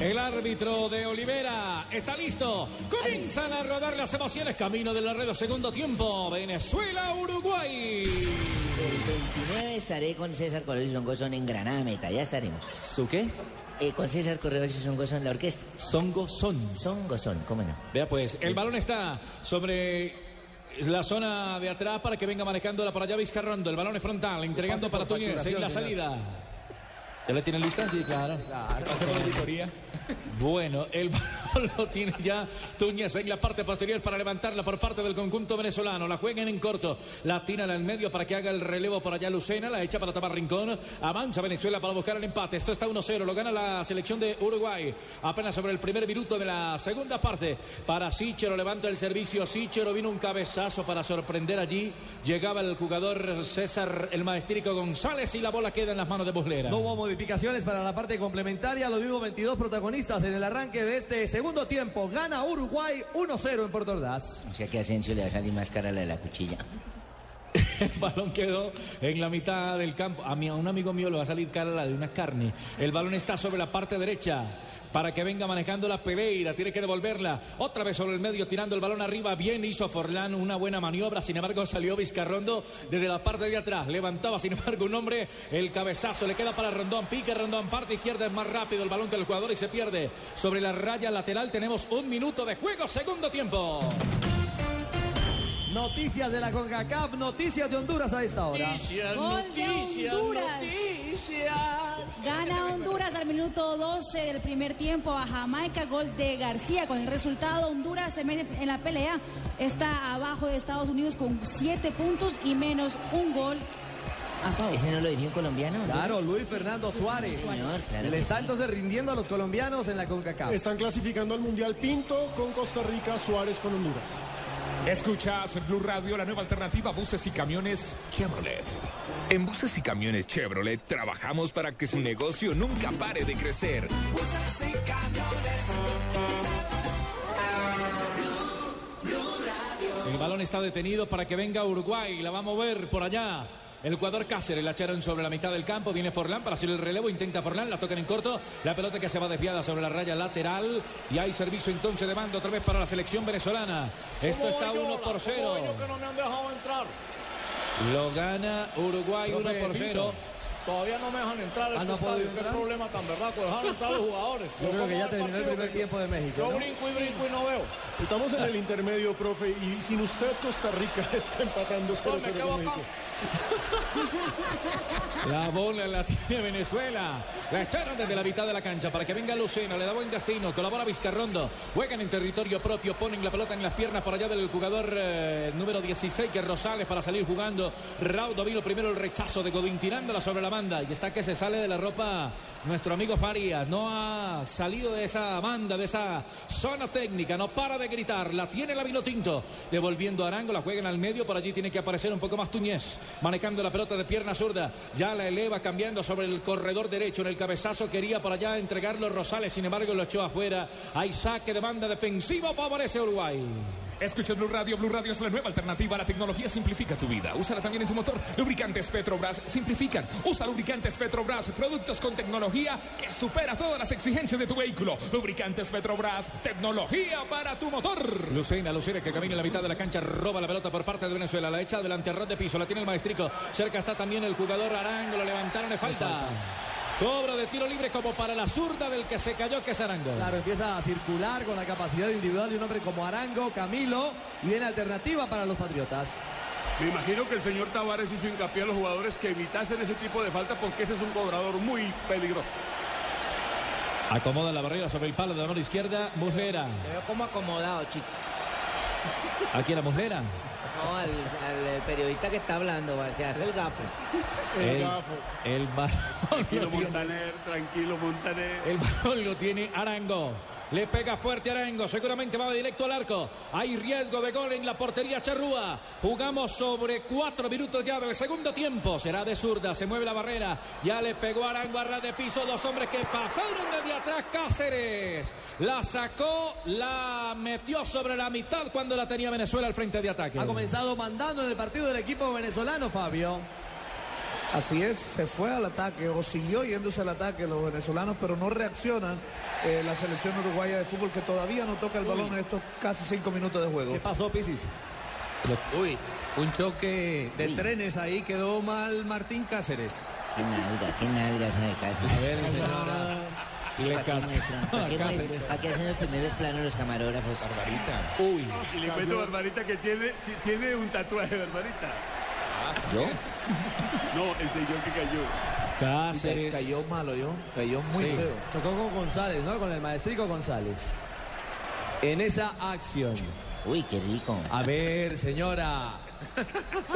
El árbitro de Olivera está listo. Comienzan a rodar las emociones. Camino del arredo, segundo tiempo. Venezuela, Uruguay. El 29 estaré con César Correos y Son Gozón en Granada Meta. Ya estaremos. ¿Su qué? Eh, con César Correos y Son Gozón en la orquesta. Songo Son. Son Gozón, ¿cómo no? Vea pues, el balón está sobre la zona de atrás para que venga manejándola por allá Vizcarrondo. El balón es frontal, entregando para Túñez en la salida. ¿Ya le tienen lista? Sí, claro. Pase por la auditoría. Bueno, el balón lo tiene ya Túñez en la parte posterior para levantarla por parte del conjunto venezolano. La juegan en corto, la tiran al medio para que haga el relevo por allá Lucena, la echa para tapar Rincón. Avanza Venezuela para buscar el empate. Esto está 1-0, lo gana la selección de Uruguay. Apenas sobre el primer minuto de la segunda parte. Para Sichero levanta el servicio. Sichero vino un cabezazo para sorprender allí. Llegaba el jugador César el Maestrico González y la bola queda en las manos de Buslera. No hubo modificaciones para la parte complementaria. Lo mismo 22 protagonistas en el arranque de este segundo tiempo. Gana Uruguay 1-0 en Puerto Ordaz. O sea que a Asensio le va a salir más cara la de la cuchilla. El balón quedó en la mitad del campo. A, mí, a un amigo mío le va a salir cara la de una carne. El balón está sobre la parte derecha para que venga manejando la Pereira. Tiene que devolverla. Otra vez sobre el medio, tirando el balón arriba. Bien hizo Forlán una buena maniobra. Sin embargo, salió Vizcarrondo desde la parte de atrás. Levantaba, sin embargo, un hombre. El cabezazo le queda para Rondón. Pique Rondón. Parte izquierda es más rápido el balón que el jugador y se pierde. Sobre la raya lateral tenemos un minuto de juego. Segundo tiempo. Noticias de la CONCACAF, noticias de Honduras a esta hora. Gol de Honduras. Gana Honduras al minuto 12 del primer tiempo a Jamaica, gol de García. Con el resultado, Honduras se mete en la pelea. Está abajo de Estados Unidos con 7 puntos y menos un gol a favor. ¿Ese no lo diría un colombiano? Claro, Luis Fernando Suárez. Señor, claro Le está sí. entonces rindiendo a los colombianos en la CONCACAF. Están clasificando al Mundial Pinto con Costa Rica, Suárez con Honduras. Escuchas Blue Radio, la nueva alternativa a buses y camiones Chevrolet. En buses y camiones Chevrolet trabajamos para que su negocio nunca pare de crecer. El balón está detenido para que venga Uruguay. La va a mover por allá. El jugador Cáceres la echaron sobre la mitad del campo. Viene Forlán para hacer el relevo. Intenta Forlán. La tocan en corto. La pelota que se va desviada sobre la raya lateral. Y hay servicio entonces de mando otra vez para la selección venezolana. Esto está 1 por 0. que no me han dejado entrar. Lo gana Uruguay 1 Profe por Pinto. 0. Todavía no me dejan entrar a Ah, este ¿no estadio. Qué entrar? problema tan berraco. Dejar entrar a los jugadores. Yo creo que ya terminó el primer tiempo de México. Yo ¿no? brinco y brinco y no veo. Estamos en el intermedio, profe, y sin usted Costa Rica está empatando 0-0 me La bola la tiene Venezuela. La echaron desde la mitad de la cancha para que venga Lucena. Le da buen destino. Colabora Vizcarrondo. Juegan en territorio propio. Ponen la pelota en las piernas por allá del jugador eh, número 16, que es Rosales, para salir jugando. Raudo vino primero el rechazo de Godín tirándola sobre la banda. Y está que se sale de la ropa nuestro amigo Farías. No ha salido de esa banda, de esa zona técnica. No para de gritar. La tiene la Vinotinto. Devolviendo a Arango. La juegan al medio. Por allí tiene que aparecer un poco más Tuñez. Manejando la pelota de pierna zurda. Ya la eleva cambiando sobre el corredor derecho. En el cabezazo quería por allá entregarlo Rosales. Sin embargo, lo echó afuera. Hay saque de banda defensiva. Favorece Uruguay. Escuchas Blue Radio. Blue Radio es la nueva alternativa. La tecnología simplifica tu vida. Úsala también en tu motor. Lubricantes Petrobras simplifican. Usa lubricantes Petrobras. Productos con tecnología que supera todas las exigencias de tu vehículo. Lubricantes Petrobras. Tecnología para tu motor. Lucena, Lucena que camina en la mitad de la cancha, roba la pelota por parte de Venezuela, la echa delante a ras de piso, la tiene el maestrico, cerca está también el jugador Arango, lo levantaron de falta. Cobro de tiro libre como para la zurda del que se cayó, que es Arango. Claro, empieza a circular con la capacidad individual de un hombre como Arango, Camilo, y viene alternativa para los Patriotas. Me imagino que el señor Tavares hizo hincapié a los jugadores que evitasen ese tipo de falta porque ese es un cobrador muy peligroso. Acomoda la barrera sobre el palo de la mano izquierda, Muslera. Te veo como acomodado, chico. Aquí la Muslera. No, al, al periodista que está hablando, se hace el gafo. El, el balón Tranquilo, Montaner, tranquilo, Montaner. El balón lo tiene Arango. Le pega fuerte Arango. Seguramente va directo al arco. Hay riesgo de gol en la portería Charrúa. Jugamos sobre cuatro minutos ya del segundo tiempo. Será de zurda. Se mueve la barrera. Ya le pegó Arango a ras de piso. Dos hombres que pasaron desde atrás. Cáceres. La sacó. La metió sobre la mitad cuando la tenía Venezuela al frente de ataque. Ha comenzado mandando en el partido del equipo venezolano, Fabio. Así es, se fue al ataque o siguió yéndose al ataque los venezolanos, pero no reaccionan eh, la selección uruguaya de fútbol que todavía no toca el balón en estos casi cinco minutos de juego. ¿Qué pasó, Pisis? Uy, un choque de trenes ahí quedó mal Martín Cáceres. Qué nalga, qué nalga esa de casa. A ver, señora. Le ¿Para qué cascó muestran? ¿Para a qué, Cáceres. muestran? ¿Para qué hacen los primeros planos los camarógrafos? Uy. Y le cuento a Barbarita que tiene, ti- tiene un tatuaje, Barbarita. ¿Yo? No, el señor que cayó. Cáceres. Cayó malo yo, cayó muy Sí, feo. Chocó con González, ¿no? Con el maestrico González. En esa acción. Uy, qué rico. A ver, señora.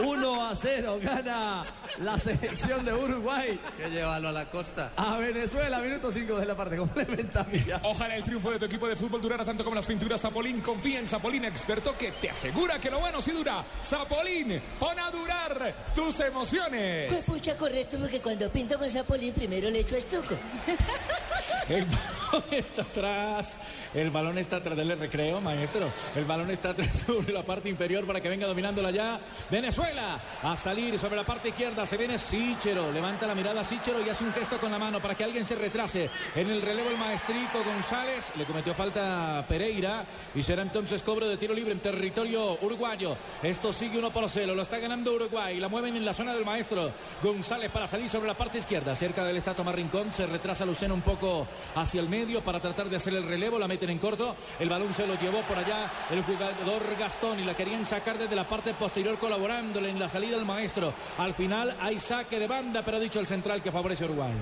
1 a 0 gana la selección de Uruguay Que llevarlo a la costa. a Venezuela, minuto 5 de la parte complementaria. Ojalá el triunfo de tu equipo de fútbol durara tanto como las pinturas Zapolín. Confía en Zapolín, experto que te asegura que lo bueno sí dura. Zapolín, pon a durar tus emociones. Pues pucha, correcto, porque cuando pinto con Zapolín primero le echo estuco. El está atrás. El balón está atrás del recreo, maestro. El balón está atrás sobre la parte inferior para que venga dominándola ya. Venezuela a salir sobre la parte izquierda. Se viene Sichero. Levanta la mirada Sichero y hace un gesto con la mano para que alguien se retrase. En el relevo el maestrico González. Le cometió falta Pereira. Y será entonces cobro de tiro libre en territorio uruguayo. Esto sigue uno por cero. Lo está ganando Uruguay. La mueven en la zona del maestro González para salir sobre la parte izquierda. Cerca del Tomás Rincón. Se retrasa Lucena un poco hacia el medio para tratar de hacer el relevo. La meten en corto. El balón se lo llevó por allá el jugador Gastón y la querían sacar desde la parte posterior colaborándole en la salida del maestro. Al final hay saque de banda, pero ha dicho el central que favorece Uruguay.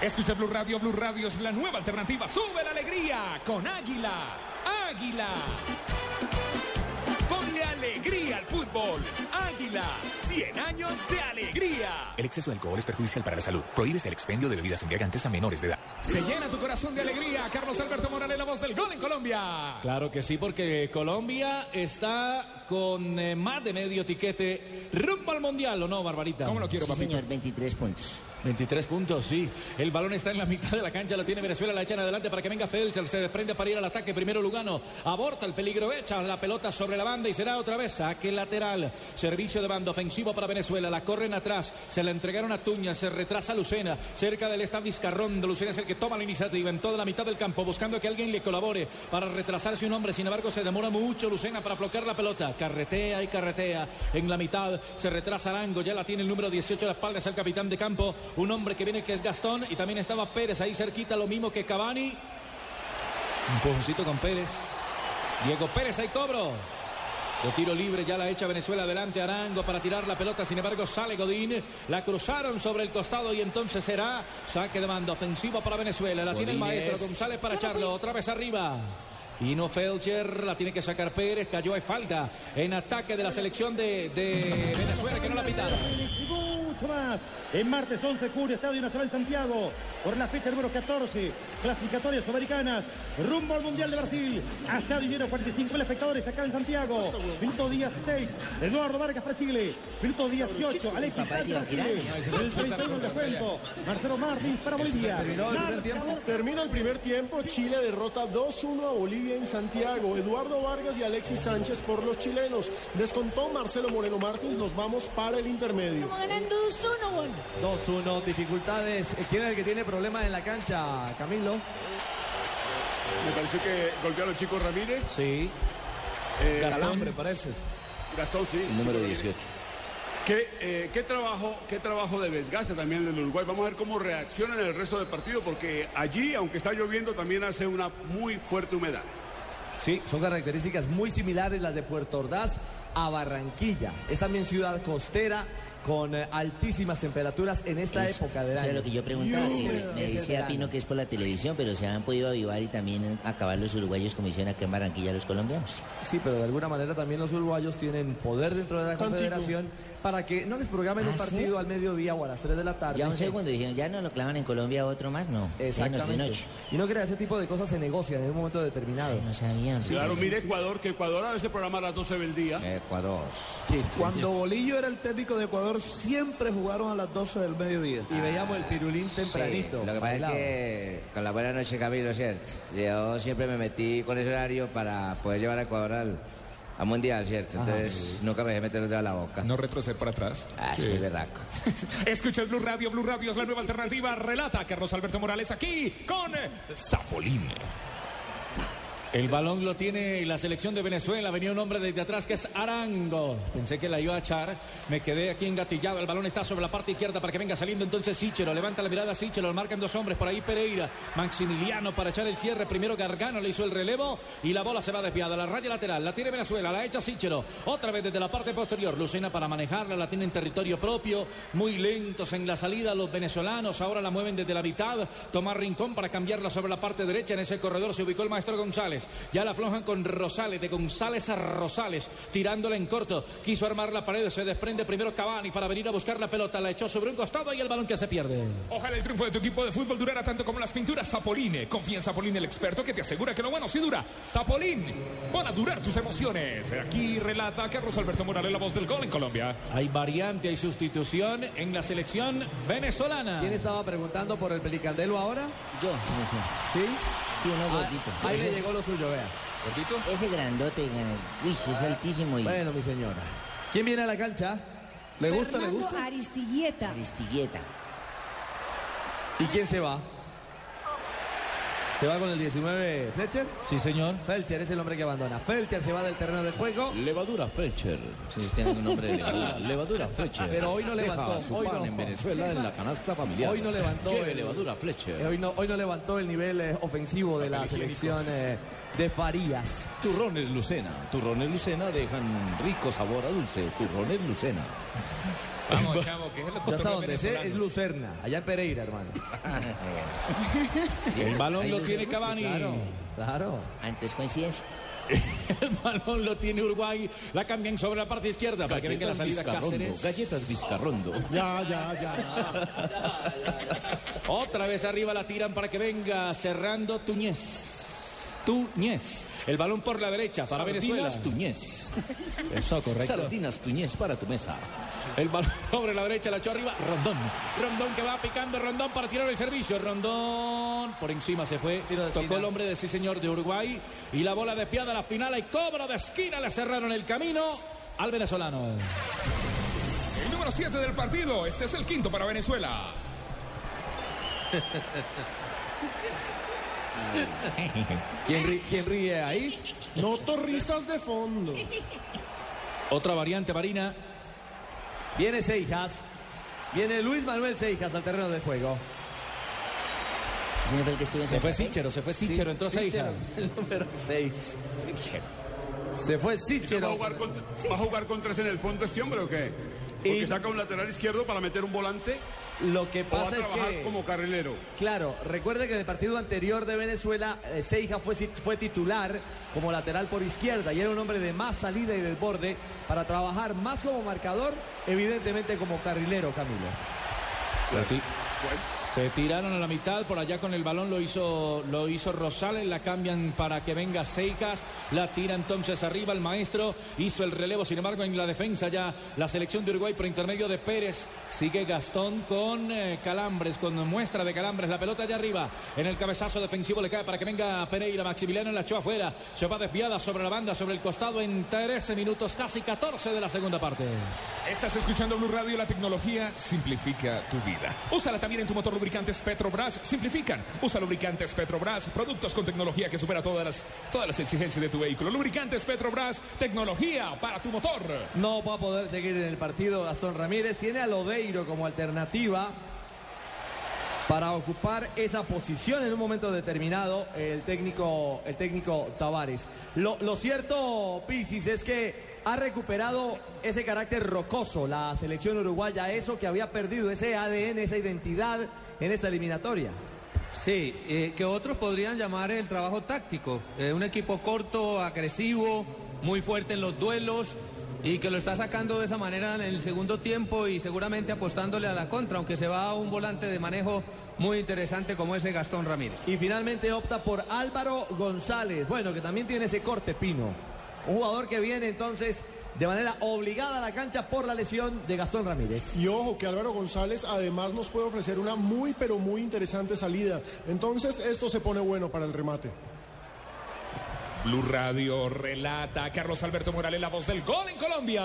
Escucha Blue Radio, Blue Radio es la nueva alternativa. Sube la alegría con Águila. Águila. Alegría al fútbol. Águila, 100 años de alegría. El exceso de alcohol es perjudicial para la salud. Prohíbes el expendio de bebidas embriagantes a menores de edad. Se llena tu corazón de alegría. Carlos Alberto Morales, la voz del gol en Colombia. Claro que sí, porque Colombia está con eh, más de medio tiquete rumbo al Mundial, ¿o no, Barbarita? ¿Cómo lo quiero, Sí, papito? señor, 23 puntos. 23 puntos, sí. El balón está en la mitad de la cancha, lo tiene Venezuela, la echan adelante para que venga Felcher, se desprende para ir al ataque, primero Lugano, aborta el peligro, echa la pelota sobre la banda y será otra vez saque lateral. Servicio de banda ofensivo para Venezuela, la corren atrás, se la entregaron a Tuña, se retrasa Lucena, cerca del está Vizcarrondo, Lucena es el que toma la iniciativa en toda la mitad del campo, buscando que alguien le colabore para retrasarse un hombre, sin embargo se demora mucho Lucena para bloquear la pelota, carretea y carretea en la mitad, se retrasa Arango, ya la tiene el número 18 a la espalda, es el capitán de campo, un hombre que viene que es Gastón y también estaba Pérez ahí cerquita, lo mismo que Cavani. Un empujoncito con Pérez. Diego Pérez, hay cobro. De tiro libre ya la echa Venezuela adelante Arango para tirar la pelota, sin embargo sale Godín, la cruzaron sobre el costado y entonces será saque de banda ofensivo para Venezuela, la tiene el maestro González para echarlo, otra vez arriba. Ino Felcher la tiene que sacar Pérez, cayó, hay falta en ataque de la selección de, de Venezuela que no la ha pitado. Mucho más. En martes 11 de julio, Estadio Nacional Santiago, por la fecha número 14, clasificatorias americanas, rumbo al Mundial de Brasil. A estadio lleno, 45 mil espectadores acá en Santiago. Minuto 16, Eduardo Vargas para Chile. Minuto 18, Alexis Sánchez para Chile. El 31 de descuento, Marcelo Martins para Bolivia. Termina el primer tiempo, Chile derrota 2-1 a Bolivia en Santiago. Eduardo Vargas y Alexis Sánchez por los chilenos. Descontó Marcelo Moreno Martins, nos vamos para el intermedio. ganando 2-1, bueno. 2-1, dificultades. ¿Quién es el que tiene problemas en la cancha, Camilo? Me pareció que golpeó a los chicos Ramírez. Sí. Eh, Calambre, parece. Gastón, sí. El número Chico 18. ¿Qué, eh, qué trabajo, qué trabajo de desgaste también del Uruguay. Vamos a ver cómo reacciona en el resto del partido, porque allí, aunque está lloviendo, también hace una muy fuerte humedad. Sí, son características muy similares las de Puerto Ordaz a Barranquilla. Es también ciudad costera con eh, altísimas temperaturas en esta Eso- época del eso año. es lo que yo preguntaba. Sí, me decía. Pino que es por la televisión, pero se han podido avivar y también acabar los uruguayos como hicieron acá en Barranquilla los colombianos. Sí, pero de alguna manera también los uruguayos tienen poder dentro de la confederación para que no les programen un ¿Ah, sí? partido al mediodía o a las 3 de la tarde. Ya un segundo, dijeron, ya no lo clavan en Colombia otro más, no. De Exactamente. noche. Y no crea ese tipo de cosas se negocian en un momento determinado. no sabían. Claro, mire Ecuador, que Ecuador a veces programa a las 12 del día. Ecuador. Cuando Bolillo era el técnico de Ecuador, siempre jugaron a las 12 del mediodía. Y veíamos el pirulín tempranito. Sí, lo que pasa es que con la buena noche Camilo, ¿cierto? Yo siempre me metí con ese horario para poder llevar a Ecuador al, a Mundial, ¿cierto? Ah, Entonces sí. nunca me dejé meter el dedo a la boca. No retroceder para atrás. Ah, soy berraco. Escucha el Blue Radio, Blue Radio es la nueva alternativa. Relata Carlos Alberto Morales aquí con Zapolín. El balón lo tiene la selección de Venezuela. Venía un hombre desde atrás que es Arango. Pensé que la iba a echar. Me quedé aquí engatillado. El balón está sobre la parte izquierda para que venga saliendo entonces Sichero. Levanta la mirada Sichero. Lo marcan dos hombres. Por ahí Pereira. Maximiliano para echar el cierre. Primero Gargano le hizo el relevo. Y la bola se va desviada. La raya lateral. La tiene Venezuela. La echa Sichero. Otra vez desde la parte posterior. Lucena para manejarla. La tiene en territorio propio. Muy lentos en la salida los venezolanos. Ahora la mueven desde la mitad. Tomar Rincón para cambiarla sobre la parte derecha. En ese corredor se ubicó el maestro González. Ya la aflojan con Rosales. De González a Rosales. Tirándola en corto. Quiso armar la pared. Se desprende primero Cavani para venir a buscar la pelota. La echó sobre un costado y el balón que se pierde. Ojalá el triunfo de tu equipo de fútbol durara tanto como las pinturas Zapoline. Confía en Zapolín, el experto que te asegura que lo bueno sí dura. Zapolín, pon a durar tus emociones. Aquí relata Carlos Alberto Morales, la voz del gol en Colombia. Hay variante, hay sustitución en la selección venezolana. ¿Quién estaba preguntando por el pelicandelo ahora? Yo, sí. ¿Sí? Sí, uno Ah, gordito. ahí le llegó lo suyo, vea. ¿Gordito? Ese grandote, eh, uy, sí, es altísimo y Bueno, mi señora. ¿Quién viene a la cancha? ¿Le gusta, le gusta? Aristigueta. Aristigueta. ¿Y quién se va? ¿Se va con el 19 Fletcher? Sí, señor. Felcher es el hombre que abandona. Felcher se va del terreno de juego. Levadura Fletcher. Sí, tiene un nombre de levadura. Levadura Fletcher. Pero hoy no Deja levantó, su hoy pan no. en Venezuela en la canasta familiar. Hoy no levantó Lleve el- levadura Fletcher. Eh, Hoy no, hoy no levantó el nivel eh, ofensivo de la selección eh, de Farías. Turrones Lucena. Turrones Lucena dejan rico sabor a dulce. Turrones Lucena. Vamos, chavo, que es el Ya hasta donde sé es. Lucerna, allá en Pereira, hermano. El balón lo lo tiene Cavani. Claro, claro. Antes coincidencia. El balón lo tiene Uruguay. La cambian sobre la parte izquierda para que venga la Galletas salida. Cáceres. Galletas Vizcarrondo. Ya, ya, ya. Otra vez arriba la tiran para que venga cerrando Tuñez. Tuñez. El balón por la derecha para Venezuela. Sardinas Tuñez. Eso, correcto. Sardinas Tuñez para tu mesa. El balón sobre la derecha la echó arriba. Rondón. Rondón que va picando Rondón para tirar el servicio. Rondón por encima se fue. Tiro de Tocó esquina. el hombre de sí señor de Uruguay. Y la bola despiada a la final. Y cobra de esquina. Le cerraron el camino al venezolano. El número 7 del partido. Este es el quinto para Venezuela. ¿Quién, ri- quién ríe ahí? Noto risas de fondo. Otra variante, Marina. Viene Seijas. Viene Luis Manuel Seijas al terreno de juego. ¿Ese no fue el que estuvo en Se fue? Sichero, se fue Sichero, entró Seijas. El número 6. Se fue ¿Va a, Sichero. jugar ¿Va a jugar con tres en el fondo este hombre o qué? Porque Y- saca un lateral izquierdo para meter un volante Lo que o va a pasa es trabajar que... como carrilero. Claro, recuerde que en el partido anterior de Venezuela, eh, Seija fue, fue titular como lateral por izquierda y era un hombre de más salida y desborde para trabajar más como marcador, evidentemente como carrilero, Camilo. Ti- se tiraron a la mitad, por allá con el balón lo hizo, lo hizo Rosales, la cambian para que venga Seijas, la tira entonces arriba el maestro, hizo el relevo, sin embargo en la defensa ya la selección de Uruguay por intermedio de Pérez, sigue Gastón con eh, Calambres, con muestra de Calambres, la pelota allá arriba, en el cabezazo defensivo le cae para que venga Pereira, Maximiliano la echó afuera, se va desviada sobre la banda, sobre el costado en 13 minutos, casi 14 de la segunda parte. Estás escuchando Blue Radio, la tecnología simplifica tu vida. Úsala también en tu motor lubricantes Petrobras, simplifican. Usa lubricantes Petrobras, productos con tecnología que supera todas las, todas las exigencias de tu vehículo. Lubricantes Petrobras, tecnología para tu motor. No va a poder seguir en el partido Gastón Ramírez, tiene a Lodeiro como alternativa para ocupar esa posición en un momento determinado el técnico, el técnico Tavares. Lo, lo cierto, Pisis, es que ha recuperado ese carácter rocoso la selección uruguaya, eso que había perdido, ese ADN, esa identidad en esta eliminatoria. Sí, eh, que otros podrían llamar el trabajo táctico. Eh, un equipo corto, agresivo, muy fuerte en los duelos y que lo está sacando de esa manera en el segundo tiempo y seguramente apostándole a la contra, aunque se va a un volante de manejo muy interesante como ese Gastón Ramírez. Y finalmente opta por Álvaro González, bueno, que también tiene ese corte pino. Un jugador que viene entonces de manera obligada a la cancha por la lesión de Gastón Ramírez. Y ojo que Álvaro González además nos puede ofrecer una muy pero muy interesante salida. Entonces esto se pone bueno para el remate. Blue Radio relata Carlos Alberto Morales la voz del gol en Colombia.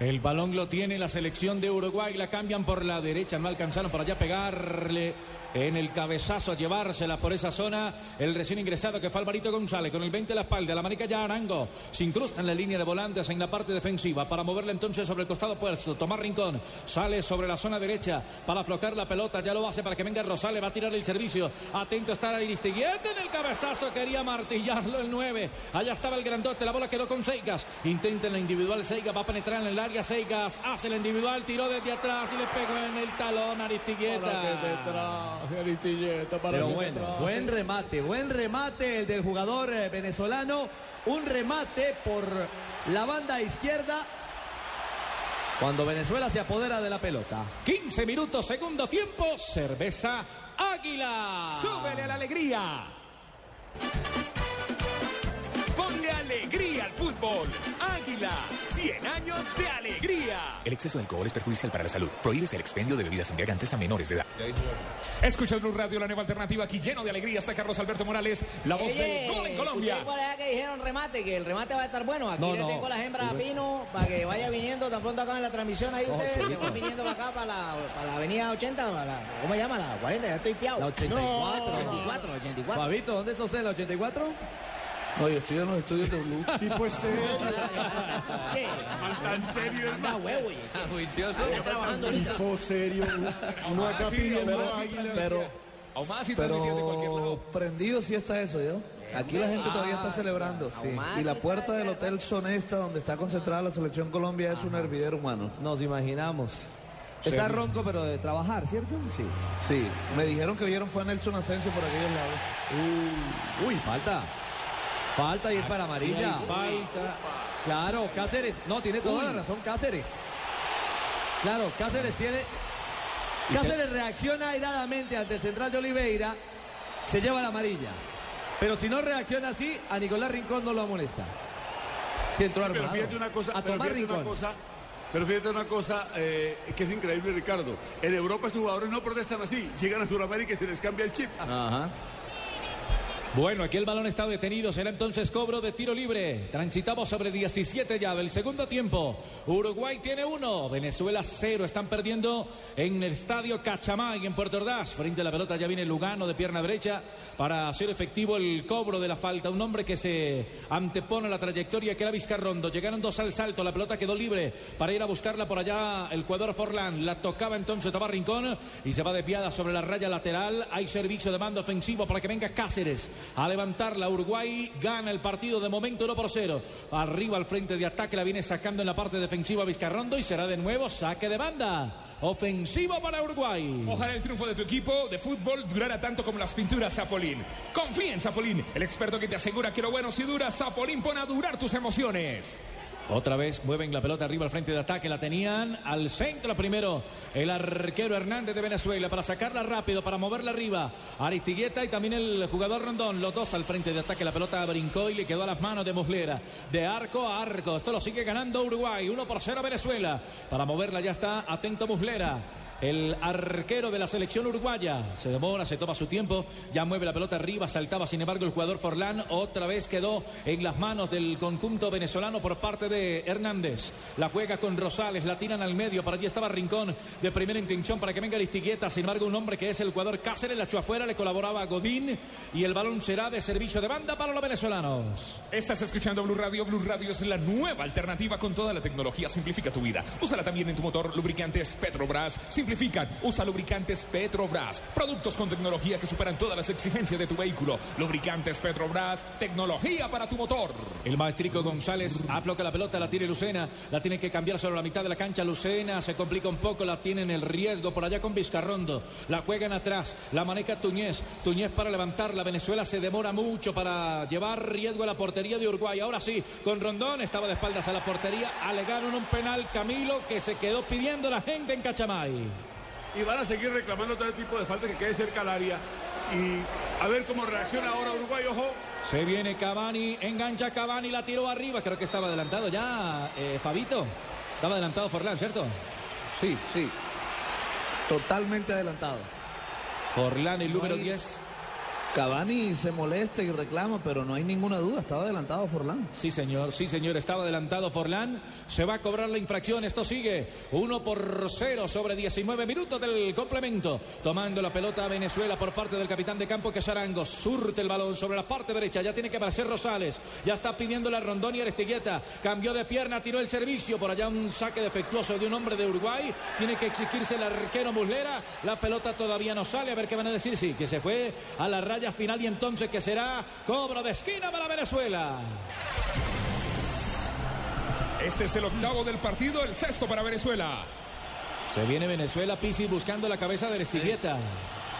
El balón lo tiene la selección de Uruguay, la cambian por la derecha, no alcanzaron para allá pegarle en el cabezazo, llevársela por esa zona. El recién ingresado que fue Alvarito González con el 20 a la espalda, la manica ya Arango se incrusta en la línea de volantes en la parte defensiva para moverla entonces sobre el costado opuesto. Tomás Rincón sale sobre la zona derecha para aflocar la pelota, ya lo hace para que venga Rosales, va a tirar el servicio. Atento está Aristiguieta en el cabezazo, quería martillarlo el 9. Allá estaba el grandote, la bola quedó con Seigas. Intenta en la individual, Seigas va a penetrar en el área, Seigas hace la individual, tiró desde atrás y le pegó en el talón Aristiguieta. Pero bueno, buen remate, buen remate el del jugador eh, venezolano. Un remate por la banda izquierda. Cuando Venezuela se apodera de la pelota. 15 minutos, segundo tiempo, cerveza Águila. ¡Súbele a la alegría! Alegría al fútbol. Águila, 100 años de alegría. El exceso de alcohol es perjudicial para la salud. Prohíbes el expendio de bebidas embriagantes a menores de edad. Escucha Blue Radio, la nueva alternativa aquí lleno de alegría. Está Carlos Alberto Morales, la voz Oye, del gol en Colombia. escuché por allá que dijeron remate, que el remate va a estar bueno. Aquí No, le no. tengo las hembras a Pino para que vaya viniendo tan pronto acaben la transmisión. Ahí ustedes se van viniendo para acá, para la, para la avenida 80, para la- ¿cómo se llama? La 40, ya estoy piado. La 84. No, 84, 84. Fabito, ¿dónde está usted? ¿La 84? No, yo estoy en los estudios de Blue. Tipo ese. ¿Qué? Tan serio, Anda huevo, oye. Juicioso. Está trabajando ahorita. Tipo serio. Uno acá pidiendo pero- águila. Pero, pero prendido sí está eso, ¿yo? Aquí la gente todavía está celebrando. Y la puerta del Hotel Sonesta, donde está concentrada la selección Colombia, es un hervidero humano. Nos imaginamos. Está ronco, pero de trabajar, ¿cierto? Sí. Sí, me dijeron que vieron fue a Nelson Asensio por aquellos lados. Uh, uy, falta. Falta y es para amarilla. Falta. Claro, Cáceres. No, tiene toda la razón Cáceres. Claro, Cáceres tiene. Cáceres reacciona airadamente ante el central de Oliveira. Se lleva la amarilla. Pero si no reacciona así, a Nicolás Rincón no lo molesta. Si entró Sí, pero armado. fíjate una cosa, a pero una Rincón. cosa, pero fíjate una cosa eh, que es increíble, Ricardo. En Europa estos jugadores no protestan así, llegan a Sudamérica y se les cambia el chip. Bueno, aquí el balón está detenido. Será entonces cobro de tiro libre. Transitamos sobre 17 ya del segundo tiempo. Uruguay tiene uno, Venezuela cero. Están perdiendo en el estadio Cachamay en Puerto Ordaz. Frente a la pelota ya viene Lugano de pierna derecha para hacer efectivo el cobro de la falta. Un hombre que se antepone a la trayectoria que era Vizcarrondo. Llegaron dos al salto. La pelota quedó libre para ir a buscarla por allá el jugador Forlán. La tocaba entonces Tomás Rincón y se va desviada sobre la raya lateral. Hay servicio de mando ofensivo para que venga Cáceres a levantarla. Uruguay gana el partido de momento 1 por 0. Arriba al frente de ataque la viene sacando en la parte defensiva Vizcarrondo y será de nuevo saque de banda. Ofensivo para Uruguay. Ojalá el triunfo de tu equipo de fútbol durara tanto como las pinturas Zapolín. Confía en Zapolín, el experto que te asegura que lo bueno si dura, Zapolín pone a durar tus emociones. Otra vez mueven la pelota arriba al frente de ataque. La tenían al centro primero el arquero Hernández de Venezuela para sacarla rápido, para moverla arriba. Aristigueta y también el jugador Rondón. Los dos al frente de ataque. La pelota brincó y le quedó a las manos de Muslera. De arco a arco. Esto lo sigue ganando Uruguay. 1 por 0 Venezuela. Para moverla ya está atento Muslera. El arquero de la selección uruguaya se demora, se toma su tiempo, ya mueve la pelota arriba, saltaba sin embargo el jugador Forlán, otra vez quedó en las manos del conjunto venezolano por parte de Hernández. La juega con Rosales, la tiran al medio, para allí estaba Rincón de primera intención para que venga Aristigueta, sin embargo un hombre que es el jugador Cáceres, la echó afuera, le colaboraba a Godín y el balón será de servicio de banda para los venezolanos. Estás escuchando Blue Radio. Blue Radio es la nueva alternativa con toda la tecnología. Simplifica tu vida. Úsala también en tu motor. Lubricantes Petrobras. Simplifica simplifican. Usa lubricantes Petrobras. Productos con tecnología que superan todas las exigencias de tu vehículo. Lubricantes Petrobras, tecnología para tu motor. El maestrico González afloca la pelota, la tiene Lucena, la tiene que cambiar sobre la mitad de la cancha. Lucena se complica un poco, la tiene en el riesgo por allá con Vizcarrondo. La juegan atrás, la maneja Tuñez. Tuñez para levantarla. Venezuela se demora mucho para llevar riesgo a la portería de Uruguay. Ahora sí, con Rondón estaba de espaldas a la portería. Alegaron un penal Camilo que se quedó pidiendo la gente en Cachamay. Y van a seguir reclamando todo tipo de falta que quede cerca al área. Y a ver cómo reacciona ahora Uruguay, ojo. Se viene Cavani, engancha Cavani, la tiró arriba. Creo que estaba adelantado ya, eh, Fabito. Estaba adelantado Forlán, ¿cierto? Sí, sí. Totalmente adelantado. Forlán, el No número hay- 10. Cavani se molesta y reclama, pero no hay ninguna duda, estaba adelantado Forlán. Sí, señor, sí, señor, estaba adelantado Forlán. Se va a cobrar la infracción, esto sigue. 1 por 0 sobre 19 minutos del complemento. Tomando la pelota a Venezuela por parte del capitán de campo que es Arango. Surte el balón sobre la parte derecha, ya tiene que aparecer Rosales. Ya está pidiendo la Rondón y Aristigueta. Cambió de pierna, tiró el servicio. Por allá un saque defectuoso de un hombre de Uruguay. Tiene que exigirse el arquero Muslera. La pelota todavía no sale. A ver qué van a decir. Sí, que se fue a la raya final y entonces que será cobro de esquina para Venezuela. Este es el octavo del partido, el sexto para Venezuela. Se viene Venezuela, Pisi buscando la cabeza de Aristigueta.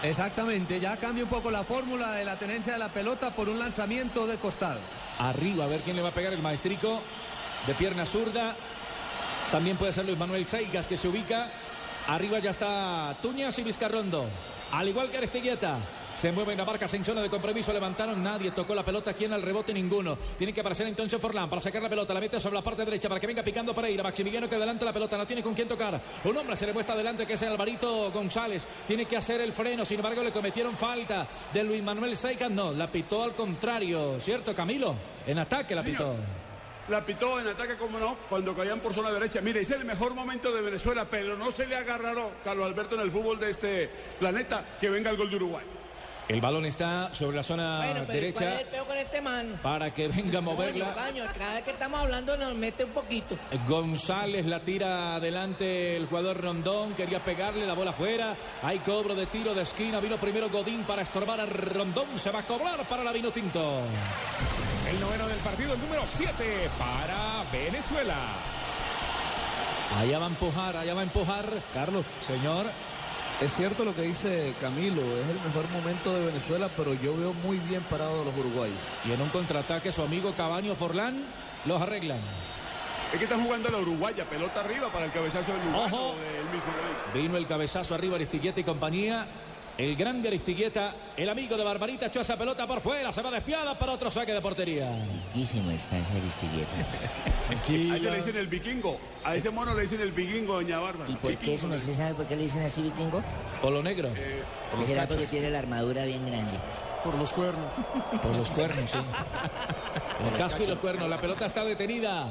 Exactamente, ya cambia un poco la fórmula de la tenencia de la pelota por un lanzamiento de costado. Arriba, a ver quién le va a pegar el maestrico de pierna zurda. También puede ser Luis Manuel Seigas que se ubica. Arriba ya está Tuñas y Vizcarrondo. Al igual que Aristigueta. Se mueven la barca en zona de compromiso, levantaron, nadie tocó la pelota, ¿quién al rebote? Ninguno. Tiene que aparecer entonces Forlán para sacar la pelota, la mete sobre la parte derecha para que venga picando Pereira. Maximiliano que adelanta la pelota, no tiene con quién tocar. Un hombre se le muestra adelante que es el Alvarito González. Tiene que hacer el freno, sin embargo le cometieron falta de Luis Manuel Seigas. No, la pitó al contrario, ¿cierto Camilo? En ataque la pitó. La pitó en ataque, como no, cuando caían por zona derecha. Mire, ese es el mejor momento de Venezuela, pero no se le agarrará, Carlos Alberto, en el fútbol de este planeta, que venga el gol de Uruguay. El balón está sobre la zona Bueno, pero ¿cuál es derecha el peo con este man? para que venga a Coño, moverla. caño, cada vez que estamos hablando nos mete un poquito. González la tira adelante el jugador Rondón, quería pegarle la bola afuera. Hay cobro de tiro de esquina. Vino primero Godín para estorbar a Rondón. Se va a cobrar para la Vino Tinto. El noveno del partido, el número 7 para Venezuela. Allá va a empujar, allá va a empujar. Carlos. Señor. Es cierto lo que dice Camilo, es el mejor momento de Venezuela, pero yo veo muy bien parados a los uruguayos. Y en un contraataque su amigo Cabaño Forlán los arreglan. Es que están jugando la Uruguaya, pelota arriba para el cabezazo del Uruguay. Ojo. del mismo. Vino el cabezazo arriba Aristigueta y compañía. El grande Aristigueta, el amigo de Barbarita, echó esa pelota por fuera, se va despiada para otro saque de portería. Riquísimo está ese Aristigueta. A ese le dicen el vikingo. A ese mono le dicen el vikingo, doña Bárbara. ¿Y por qué eso? ¿No se sabe por qué le dicen así vikingo? Polo negro. Por los será cachos. porque tiene la armadura bien grande. Por los cuernos. Por los cuernos, sí. El casco y los cuernos. La pelota está detenida.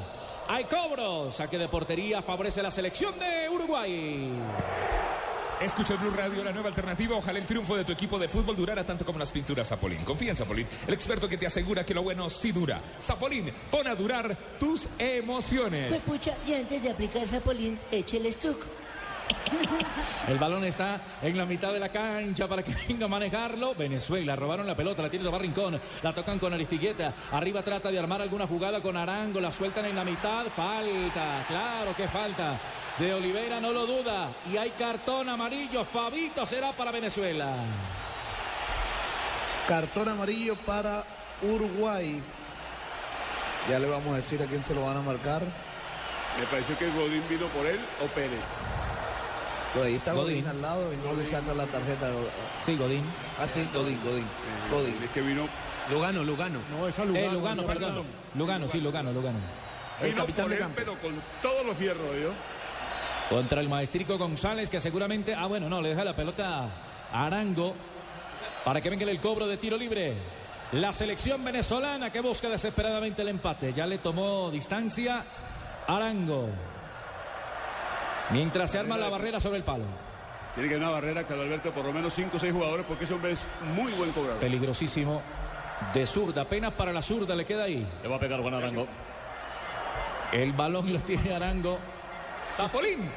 Hay cobro. Saque de portería. Favorece la selección de Uruguay. Escucha Blue Radio, la nueva alternativa. Ojalá el triunfo de tu equipo de fútbol durara tanto como las pinturas Zapolín. Confía en Zapolín, el experto que te asegura que lo bueno sí dura. Zapolín, pon a durar tus emociones. Pues pucha, y antes de aplicar Zapolín, eche el stuck. El balón está en la mitad de la cancha para que venga a manejarlo. Venezuela, robaron la pelota, la tiene Tomás Rincón, la tocan con Aristigueta. Arriba trata de armar alguna jugada con Arango, la sueltan en la mitad. Falta, claro que falta. De Oliveira no lo duda. Y hay cartón amarillo. Fabito será para Venezuela. Cartón amarillo para Uruguay. Ya le vamos a decir a quién se lo van a marcar. Me pareció que Godín vino por él o Pérez. Pues ahí está Godín, Godín. al lado y no le saca la tarjeta. Sí, Godín. Ah, sí, Godín, Godín. Godín. Es que vino, Lugano, Lugano. No, esa Eh, Lugano. Lugano, Lugano. perdón. Lugano, sí, Lugano, Lugano. El vino capitán por de campo. pero con todos los fierros, ¿yo? Contra el maestrico González, que seguramente. Ah, bueno, no, le deja la pelota a Arango para que venga el cobro de tiro libre. La selección venezolana que busca desesperadamente el empate. Ya le tomó distancia Arango. Mientras se arma la barrera sobre el palo. Tiene que haber una barrera, Carlos Alberto, por lo menos 5 o 6 jugadores, porque ese hombre es muy buen cobrador. Peligrosísimo. De zurda, apenas para la zurda le queda ahí. Le va a pegar Juan Arango. El balón lo tiene Arango. Zapolín.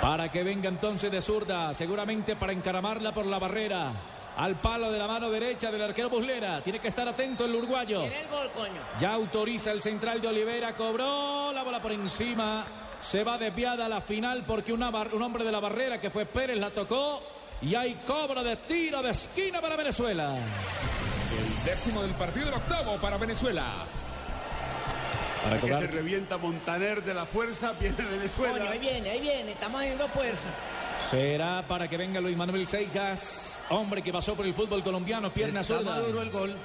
Para que venga entonces de zurda, seguramente para encaramarla por la barrera. Al palo de la mano derecha del arquero Buslera. Tiene que estar atento el uruguayo. Tiene el gol, coño. Ya autoriza el central de Olivera. Cobró la bola por encima. Se va desviada a la final porque una bar- un hombre de la barrera que fue Pérez la tocó. Y hay cobro de tiro de esquina para Venezuela. El décimo del partido, el octavo para Venezuela. Para que tocar. se revienta Montaner de la fuerza, viene Venezuela. Coño, ahí viene, ahí viene. Estamos haciendo fuerza. Será para que venga Luis Manuel Seijas, hombre que pasó por el fútbol colombiano, pierna Está zurda. el gol.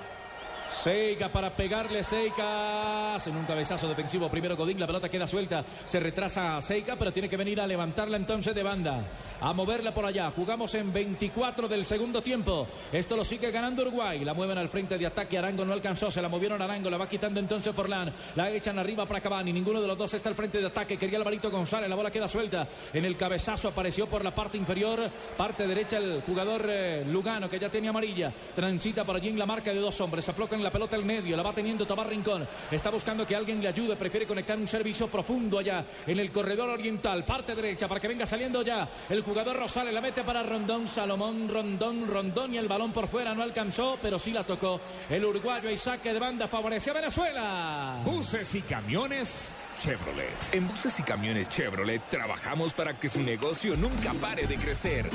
Seica para pegarle Seica. En un cabezazo defensivo. Primero Godín la pelota queda suelta. Se retrasa Seica pero tiene que venir a levantarla entonces de banda. A moverla por allá. Jugamos en 24 del segundo tiempo. Esto lo sigue ganando Uruguay. La mueven al frente de ataque. Arango no alcanzó. Se la movieron Arango. La va quitando entonces Forlán. La echan arriba para Cavani. Ninguno de los dos está al frente de ataque. Quería Alvarito González. La bola queda suelta. En el cabezazo apareció por la parte inferior. Parte derecha el jugador eh, Lugano que ya tiene amarilla. Transita por allí en la marca de dos hombres la pelota al medio la va teniendo Tomás Rincón está buscando que alguien le ayude prefiere conectar un servicio profundo allá en el corredor oriental parte derecha para que venga saliendo ya el jugador Rosales la mete para Rondón Salomón Rondón Rondón y el balón por fuera no alcanzó pero sí la tocó el uruguayo y saque de banda favorece a Venezuela Buses y camiones Chevrolet. En buses y camiones Chevrolet trabajamos para que su negocio nunca pare de crecer.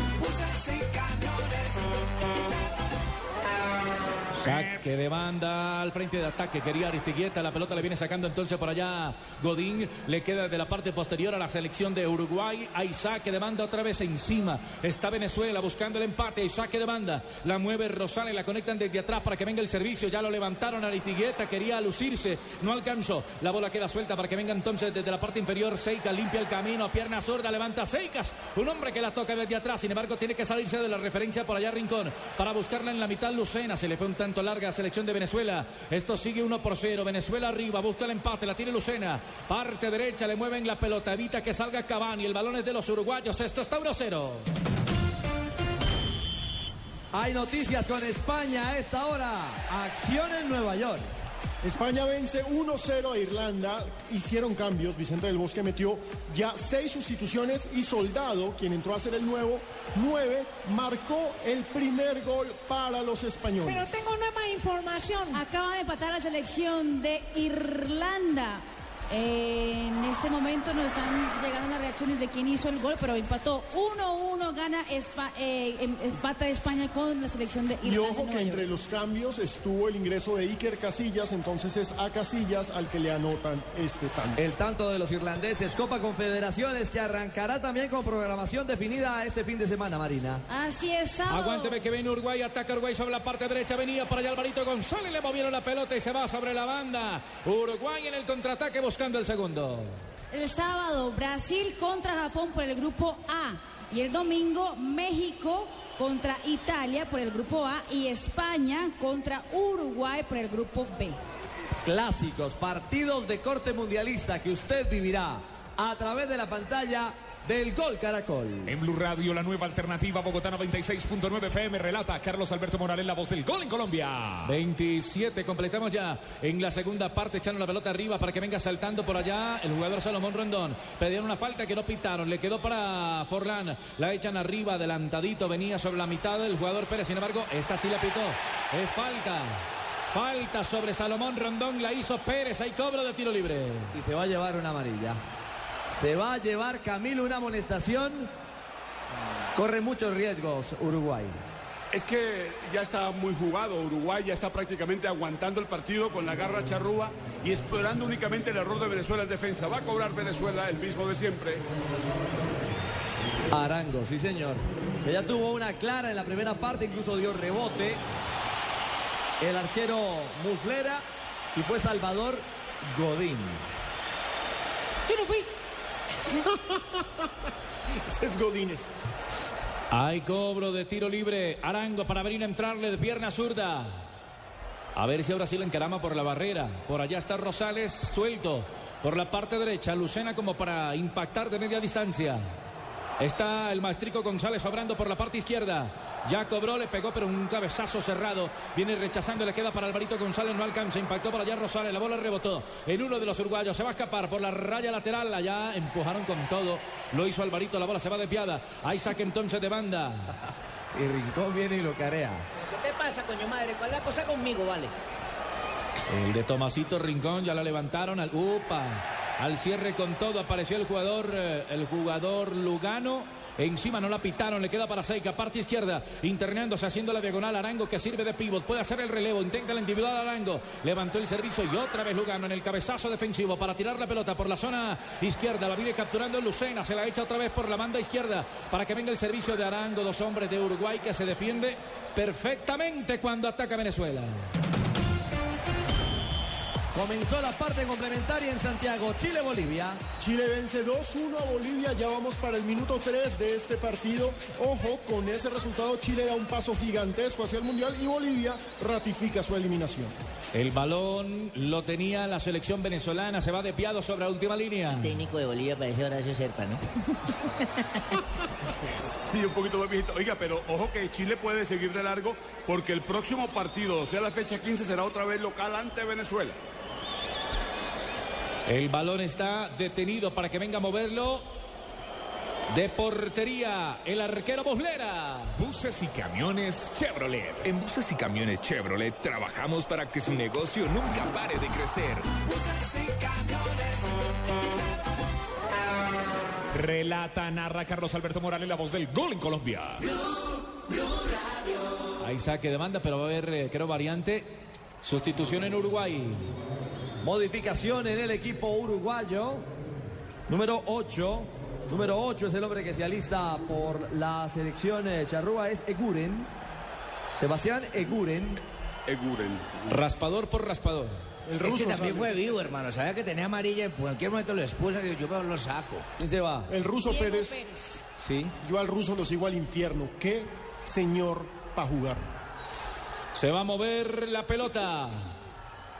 Saque de banda al frente de ataque. Quería Aristigueta. La pelota le viene sacando entonces por allá Godín. Le queda de la parte posterior a la selección de Uruguay. Hay saque de banda otra vez encima. Está Venezuela buscando el empate. Hay saque de banda. La mueve Rosales. La conectan desde atrás para que venga el servicio. Ya lo levantaron Aristigueta. Quería lucirse. No alcanzó. La bola queda suelta para que venga entonces desde la parte inferior. Seica limpia el camino. Pierna zurda. Levanta Seicas. Un hombre que la toca desde atrás. Sin embargo, tiene que salirse de la referencia por allá Rincón. Para buscarla en la mitad Lucena. Se le fue un tanto larga selección de Venezuela. Esto sigue 1 por 0. Venezuela arriba. Busca el empate. La tiene Lucena. Parte derecha. Le mueven la pelota. Evita que salga Cavani. El balón es de los uruguayos. Esto está 1 0. Hay noticias con España a esta hora. Acción en Nueva York. España vence 1-0 a Irlanda. Hicieron cambios. Vicente del Bosque metió ya seis sustituciones y Soldado, quien entró a ser el nuevo 9, marcó el primer gol para los españoles. Pero tengo nueva información. Acaba de empatar la selección de Irlanda. En este momento nos están llegando las reacciones de quién hizo el gol, pero empató 1-1, gana Espa- eh, em- empata España con la selección de Y Irlanda. ojo de que entre los cambios estuvo el ingreso de Iker Casillas, entonces es a Casillas al que le anotan este tanto. El tanto de los irlandeses, Copa Confederaciones, que arrancará también con programación definida este fin de semana, Marina. Así es, sábado. Aguánteme que viene Uruguay, ataca Uruguay sobre la parte derecha, venía para allá Alvarito González, le movieron la pelota y se va sobre la banda. Uruguay en el contraataque buscando el segundo. El sábado, Brasil contra Japón por el grupo A. Y el domingo, México contra Italia por el grupo A. Y España contra Uruguay por el grupo B. Clásicos, partidos de corte mundialista que usted vivirá a través de la pantalla del Gol Caracol. En Blue Radio, la nueva alternativa Bogotá 96.9 FM relata Carlos Alberto Morales, la voz del gol en Colombia. 27, completamos ya en la segunda parte, echando la pelota arriba para que venga saltando por allá el jugador Salomón Rondón. Pedieron una falta que no pitaron, le quedó para Forlán, la echan arriba, adelantadito, venía sobre la mitad el jugador Pérez, sin embargo, esta sí la pitó, es falta. Falta sobre Salomón Rondón, la hizo Pérez, hay cobro de tiro libre. Y se va a llevar una amarilla. Se va a llevar Camilo una amonestación. Corre muchos riesgos Uruguay. Es que ya está muy jugado, Uruguay ya está prácticamente aguantando el partido con la garra charrúa y esperando únicamente el error de Venezuela en defensa. Va a cobrar Venezuela el mismo de siempre. Arango, sí señor. Ella tuvo una clara en la primera parte, incluso dio rebote. El arquero Muslera y fue Salvador Godín. Yo no fui. Ese es Godínez. Hay cobro de tiro libre. Arango para venir a entrarle de pierna zurda. A ver si ahora sí la encarama por la barrera. Por allá está Rosales suelto. Por la parte derecha, Lucena como para impactar de media distancia. Está el maestrico González sobrando por la parte izquierda. Ya cobró, le pegó, pero un cabezazo cerrado. Viene rechazando, le queda para Alvarito González, no alcanza. Impactó por allá Rosales, la bola rebotó en uno de los uruguayos. Se va a escapar por la raya lateral. Allá empujaron con todo. Lo hizo Alvarito, la bola se va desviada. Hay saque entonces de banda. Y Rincón viene y lo carea. ¿Qué te pasa, coño madre? ¿Cuál es la cosa conmigo, vale? El de Tomasito Rincón ya la levantaron al upa. Al cierre con todo apareció el jugador eh, el jugador Lugano. Encima no la pitaron, le queda para Seika, parte izquierda, internándose, haciendo la diagonal Arango que sirve de pivot, puede hacer el relevo, intenta la individual Arango, levantó el servicio y otra vez Lugano en el cabezazo defensivo para tirar la pelota por la zona izquierda, la viene capturando Lucena, se la echa otra vez por la banda izquierda para que venga el servicio de Arango, dos hombres de Uruguay que se defiende perfectamente cuando ataca Venezuela. Comenzó la parte complementaria en Santiago, Chile-Bolivia. Chile vence 2-1 a Bolivia, ya vamos para el minuto 3 de este partido. Ojo, con ese resultado Chile da un paso gigantesco hacia el Mundial y Bolivia ratifica su eliminación. El balón lo tenía la selección venezolana, se va desviado sobre la última línea. El técnico de Bolivia parece Horacio Serpa, ¿no? Sí, un poquito más viejito. Oiga, pero ojo que Chile puede seguir de largo porque el próximo partido, o sea, la fecha 15, será otra vez local ante Venezuela. El balón está detenido para que venga a moverlo. De portería, el arquero Buslera. Buses y camiones Chevrolet. En buses y camiones Chevrolet trabajamos para que su negocio nunca pare de crecer. Relata, narra Carlos Alberto Morales la voz del gol en Colombia. Hay saque de banda, pero va a haber, eh, creo, variante. Sustitución en Uruguay. Modificación en el equipo uruguayo. Número 8. Número 8 es el hombre que se alista por la selección eh, charrúa. Es Eguren. Sebastián Eguren. Eguren. Raspador por raspador. este también fue vivo, hermano. Sabía que tenía amarilla. En cualquier momento lo expulsan. Digo, yo mejor lo saco. ¿Quién se va? El ruso Diego Pérez. Pérez. Sí. Yo al ruso lo sigo al infierno. Qué señor para jugar. Se va a mover la pelota.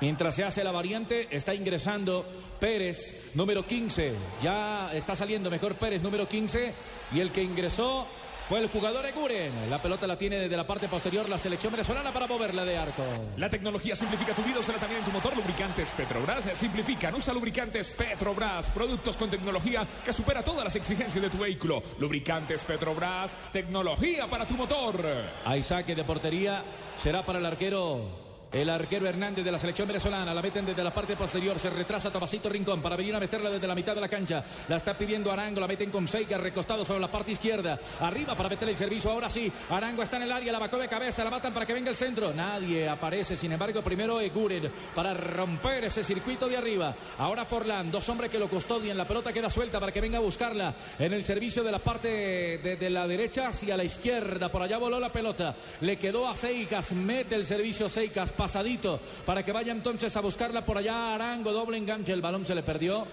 Mientras se hace la variante, está ingresando Pérez, número 15. Ya está saliendo mejor Pérez, número 15. Y el que ingresó fue el jugador Eguren. La pelota la tiene desde la parte posterior la selección venezolana para moverla de arco. La tecnología simplifica tu vida, úsala también en tu motor. Lubricantes Petrobras simplifican. Usa lubricantes Petrobras, productos con tecnología que supera todas las exigencias de tu vehículo. Lubricantes Petrobras, tecnología para tu motor. Hay saque de portería. Será para el arquero. El arquero Hernández de la selección venezolana la meten desde la parte posterior, se retrasa Tomasito Rincón para venir a meterla desde la mitad de la cancha. La está pidiendo Arango, la meten con Seika recostado sobre la parte izquierda. Arriba para meter el servicio, ahora sí. Arango está en el área, la bajó de cabeza, la matan para que venga el centro. Nadie aparece, sin embargo, primero Eguren para romper ese circuito de arriba. Ahora Forlán, dos hombres que lo custodian, la pelota queda suelta para que venga a buscarla en el servicio de la parte de la derecha hacia la izquierda. Por allá voló la pelota, le quedó a Seicas, mete el servicio Seicas pasadito para que vaya entonces a buscarla por allá Arango, doble enganche, el balón se le perdió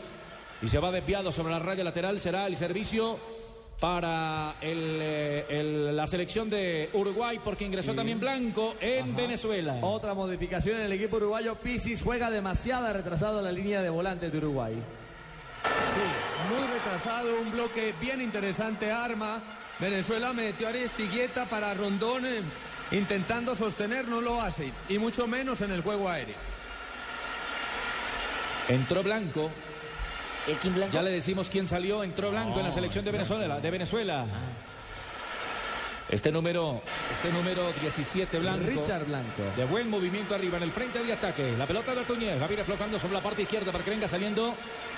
y se va desviado sobre la raya lateral, será el servicio para el, eh, el- la selección de Uruguay porque ingresó también Blanco en Venezuela. Otra modificación en el equipo uruguayo. Pisis juega demasiada retrasado la línea de volantes de Uruguay. Sí, muy retrasado, un bloque bien interesante, arma. Venezuela metió a Aristigueta para Rondón, eh, intentando sostener, no lo hace, y mucho menos en el juego aéreo. Entró Blanco. ¿El Kim Blanco? Ya le decimos quién salió, entró Blanco en la selección de Venezuela, de Venezuela. Este número, este número 17 Blanco. Richard Blanco. De buen movimiento arriba en el frente de ataque. La pelota de Tuñez va a ir aflojando sobre la parte izquierda para que venga saliendo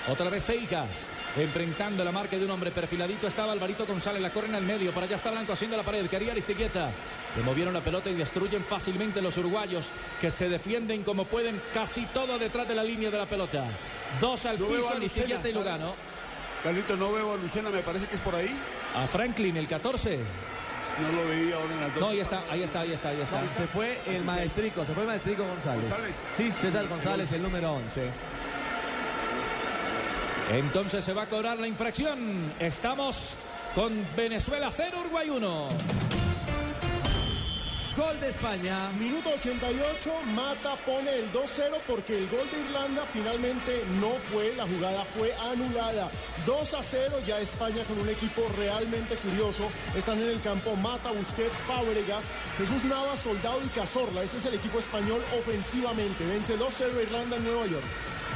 otra vez Seicas. Enfrentando la marca de un hombre perfiladito estaba Alvarito González. La corren al medio. Para allá está Blanco haciendo la pared. Quería Aristeguieta. Le movieron la pelota y destruyen fácilmente los uruguayos que se defienden como pueden casi todo detrás de la línea de la pelota. Dos al piso, Aristeguieta y Lugano. Carlito, no veo a Lucena, me parece que es por ahí. A Franklin, el 14. No lo veía ahora en las dos. No, ahí está, ahí está, ahí está, ahí está. Se fue el maestrico, se fue el maestrico González. González. Sí, César González, el número 11. Entonces se va a cobrar la infracción. Estamos con Venezuela 0, Uruguay 1. Gol de España. Minuto 88, Mata pone el 2-0 porque el gol de Irlanda finalmente no fue, la jugada fue anulada. 2 a 0, ya España con un equipo realmente curioso. Están en el campo Mata, Busquets, Fábregas, Jesús Navas, Soldado y Cazorla. Ese es el equipo español ofensivamente. Vence 2-0 Irlanda en Nueva York.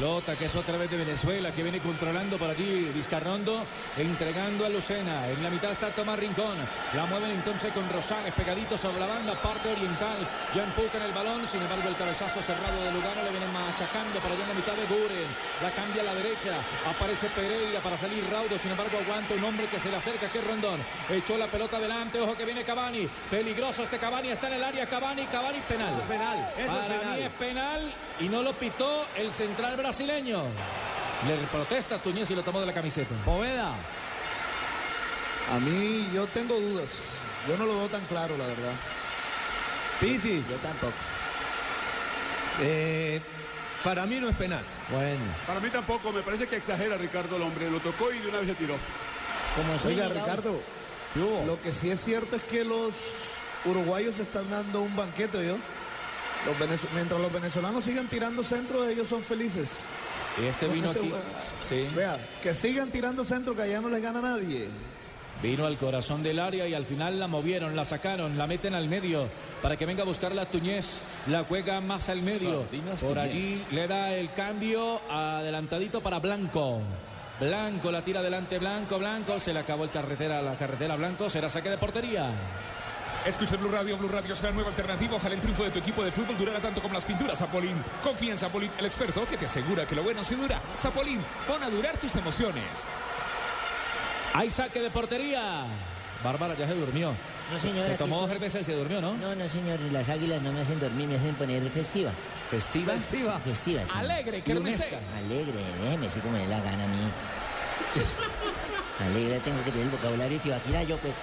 Pelota que es otra vez de Venezuela que viene controlando por allí Vizcarrondo entregando a Lucena. En la mitad está Tomás Rincón. La mueven entonces con Rosales pegadito sobre la banda, parte oriental. Ya empujan el balón. Sin embargo, el cabezazo cerrado de Lugano le vienen machacando para allá en la mitad de Guren. La cambia a la derecha. Aparece Pereira para salir Raudo. Sin embargo, aguanta un hombre que se le acerca, que es Rondón. Echó la pelota adelante. Ojo que viene Cavani. Peligroso este Cavani. Está en el área Cavani. Cavani penal. penal. Eso es para penal. mí es penal y no lo pitó el central brasileño. Le protesta a Tuñez y lo tomó de la camiseta. Poveda. A mí yo tengo dudas. Yo no lo veo tan claro, la verdad. Pisis. Yo tampoco. Eh, para mí no es penal. Bueno. Para mí tampoco, me parece que exagera Ricardo el hombre. Lo tocó y de una vez se tiró. Oiga, Ricardo, lo que sí es cierto es que los uruguayos están dando un banquete, ¿yo? Los venez- mientras los venezolanos sigan tirando centros, ellos son felices. Y este Con vino ese- aquí. Sí. Vea, que sigan tirando centros, que allá no les gana nadie. Vino al corazón del área y al final la movieron, la sacaron, la meten al medio para que venga a buscarla Tuñez. La juega más al medio. Sardinas Por Tuñez. allí le da el cambio adelantadito para Blanco. Blanco la tira adelante Blanco, Blanco. Se le acabó el carretera, la carretera Blanco. Será saque de portería. Escucha Blue Radio, Blue Radio la nueva alternativa. Ojalá el triunfo de tu equipo de fútbol durara tanto como las pinturas Zapolín. Confía en Zapolín, el experto que te asegura que lo bueno sí dura. Zapolín, pon a durar tus emociones. Hay saque de portería. Bárbara ya se durmió. No, señora, Se tomó estoy. cerveza y se durmió, ¿no? No, no, señor. Las águilas no me hacen dormir, me hacen poner festiva. ¿Festiva? Festiva. Festiva, sí. Alegre. Lunesca. Alegre, déjeme así como me la gana a mí. Alegre tengo que tener el vocabulario tibaquira yo, pues.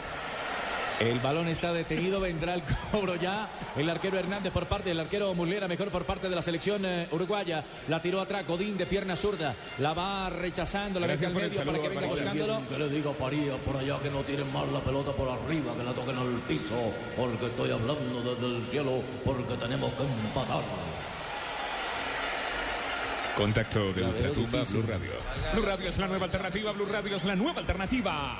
El balón está detenido, vendrá el cobro ya. El arquero Hernández por parte del arquero Muslera, mejor por parte de la selección eh, uruguaya. La tiró atrás, Godín de pierna zurda. La va rechazando, la mete Gracias al medio para saludo, que venga buscándolo. Que le diga a Faría por allá que no tiren más la pelota por arriba, que la toquen al piso, porque estoy hablando desde el cielo, porque tenemos que empatar. Contacto de Ultratumba. Blue Radio. Blue Radio es la nueva alternativa, Blue Radio es la nueva alternativa.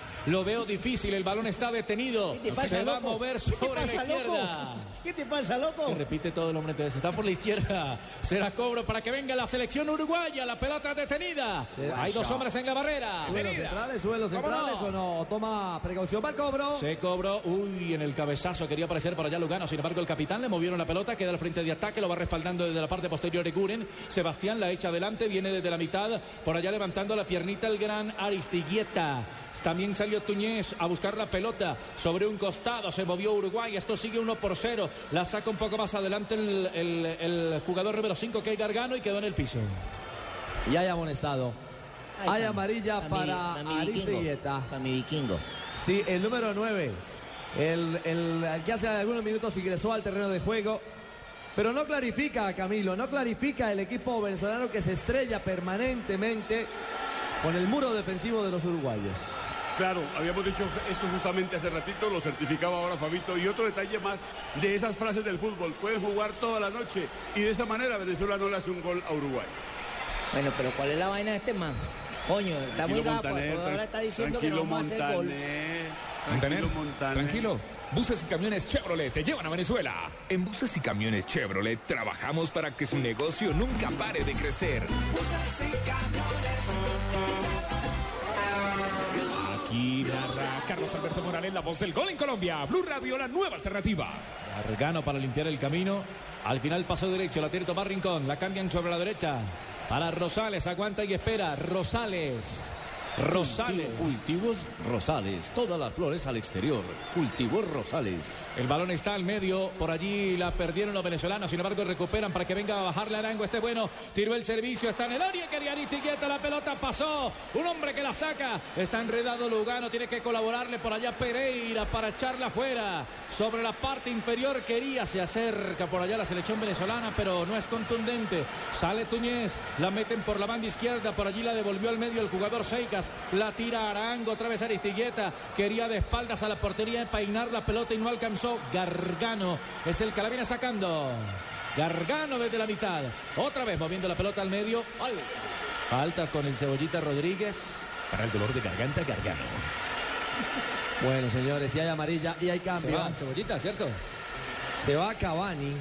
Lo veo difícil, el balón está detenido. ¿Qué te pasa, Se va a mover ¿Qué te sobre la loco? izquierda. ¿Qué te pasa, loco? Se repite todo el hombre, entonces está por la izquierda. Será cobro para que venga la selección uruguaya. La pelota detenida. Hay dos hombres en la barrera. Suelos centrales, suelos ¿Cómo centrales no? o no. Toma precaución para el cobro. Se cobró, uy, en el cabezazo quería aparecer por allá Lugano. Sin embargo, el capitán le movieron la pelota, queda al frente de ataque, lo va respaldando desde la parte posterior de Guren. Sebastián la echa adelante, viene desde la mitad, por allá levantando la piernita el gran Aristiguieta. También salió Tuñez a buscar la pelota sobre un costado, se movió Uruguay, esto sigue 1 por 0. La saca un poco más adelante el, el- el jugador número 5 que es Gargano y quedó en el piso. Y hay amonestado. Ay, Hay amarilla para pa' mi vikingo. Aristigueta. Para mi vikingo. Sí, el número 9. El, el- el que hace algunos minutos ingresó al terreno de juego. Pero no clarifica, Camilo, no clarifica el equipo venezolano que se estrella permanentemente con el muro defensivo de los uruguayos. Claro, habíamos dicho esto justamente hace ratito, lo certificaba ahora Fabito. Y otro detalle más de esas frases del fútbol, pueden jugar toda la noche y de esa manera Venezuela no le hace un gol a Uruguay. Bueno, pero ¿cuál es la vaina de este man? Coño, está muy Tranquilo, gafo. Montaner, Ahora está diciendo que no tranquilo, vamos a hacer gol. Montaner, Montaner, tranquilo, Montaner. tranquilo. Buses y camiones Chevrolet te llevan a Venezuela. En Buses y camiones Chevrolet trabajamos para que su negocio nunca pare de crecer. Aquí narra Carlos Alberto Morales, la voz del gol en Colombia. Blue Radio, la nueva alternativa. Gargano para limpiar el camino. Al final pasó derecho, la tiene Tomás Rincón. La cambian sobre la derecha. Para Rosales, aguanta y espera. Rosales. Rosales. Cultivos Rosales. Todas las flores al exterior. Cultivos Rosales. El balón está al medio, por allí la perdieron los venezolanos, sin embargo recuperan para que venga a bajarle Arango, este bueno, tiró el servicio, está en el área, quería la pelota pasó, un hombre que la saca, está enredado Lugano, tiene que colaborarle por allá Pereira para echarla afuera, sobre la parte inferior quería, se acerca por allá la selección venezolana, pero no es contundente, sale Tuñez, la meten por la banda izquierda, por allí la devolvió al medio el jugador La tira Arango, otra vez Aristigueta, quería de espaldas a la portería empainar la pelota y no alcanzó Gargano, es el que la viene sacando. Gargano desde la mitad. Otra vez moviendo la pelota al medio. Falta con el cebollita Rodríguez. Para el dolor de garganta, Gargano. Bueno, señores, y hay amarilla y hay Se cambio. va, cebollita, ¿cierto? Se va Cavani.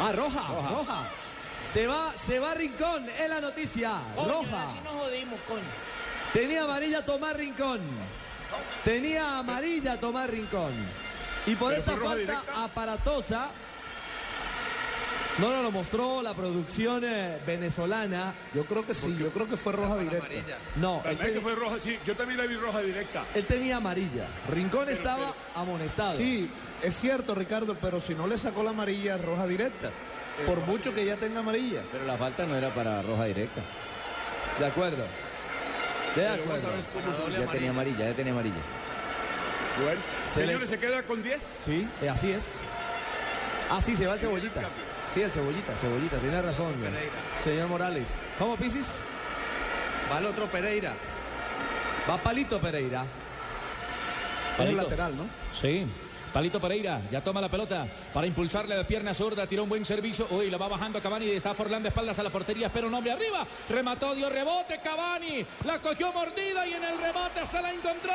Ah, roja, roja. Se va, se va Rincón, es la noticia. roja. Así nos jodimos, coño. Tenía amarilla Tomás Rincón. Tenía amarilla Tomás Rincón. Y por ¿Pero esa fue roja falta directa? aparatosa. No nos lo mostró la producción eh, venezolana. Yo creo que sí, yo creo que fue roja directa. No, él, ¿Verdad que fue roja? Sí, yo también la vi roja directa. él tenía amarilla. Rincón estaba amonestado. Sí, es cierto, Ricardo, pero si no le sacó la amarilla, roja directa. Por mucho que ya tenga amarilla. Pero la falta no era para roja directa. De acuerdo. De acuerdo. cómo Ya tenía amarilla, ya tenía amarilla. Bueno, Se le- señores, se queda con 10. Sí, eh, así es. Ah, sí, se va el cebollita. Sí, el cebollita, cebollita, tiene razón. Señor Morales. ¿Cómo, Pisis? Va el otro Pereira. Va Palito Pereira. Es el Palito. lateral, ¿no? Sí. Palito Pereira ya toma la pelota para impulsarle de pierna zurda, tiró un buen servicio. Uy, la va bajando Cavani y está Forlán de espaldas a la portería, espera un hombre arriba. Remató, dio rebote Cavani, la cogió mordida y en el rebote se la encontró.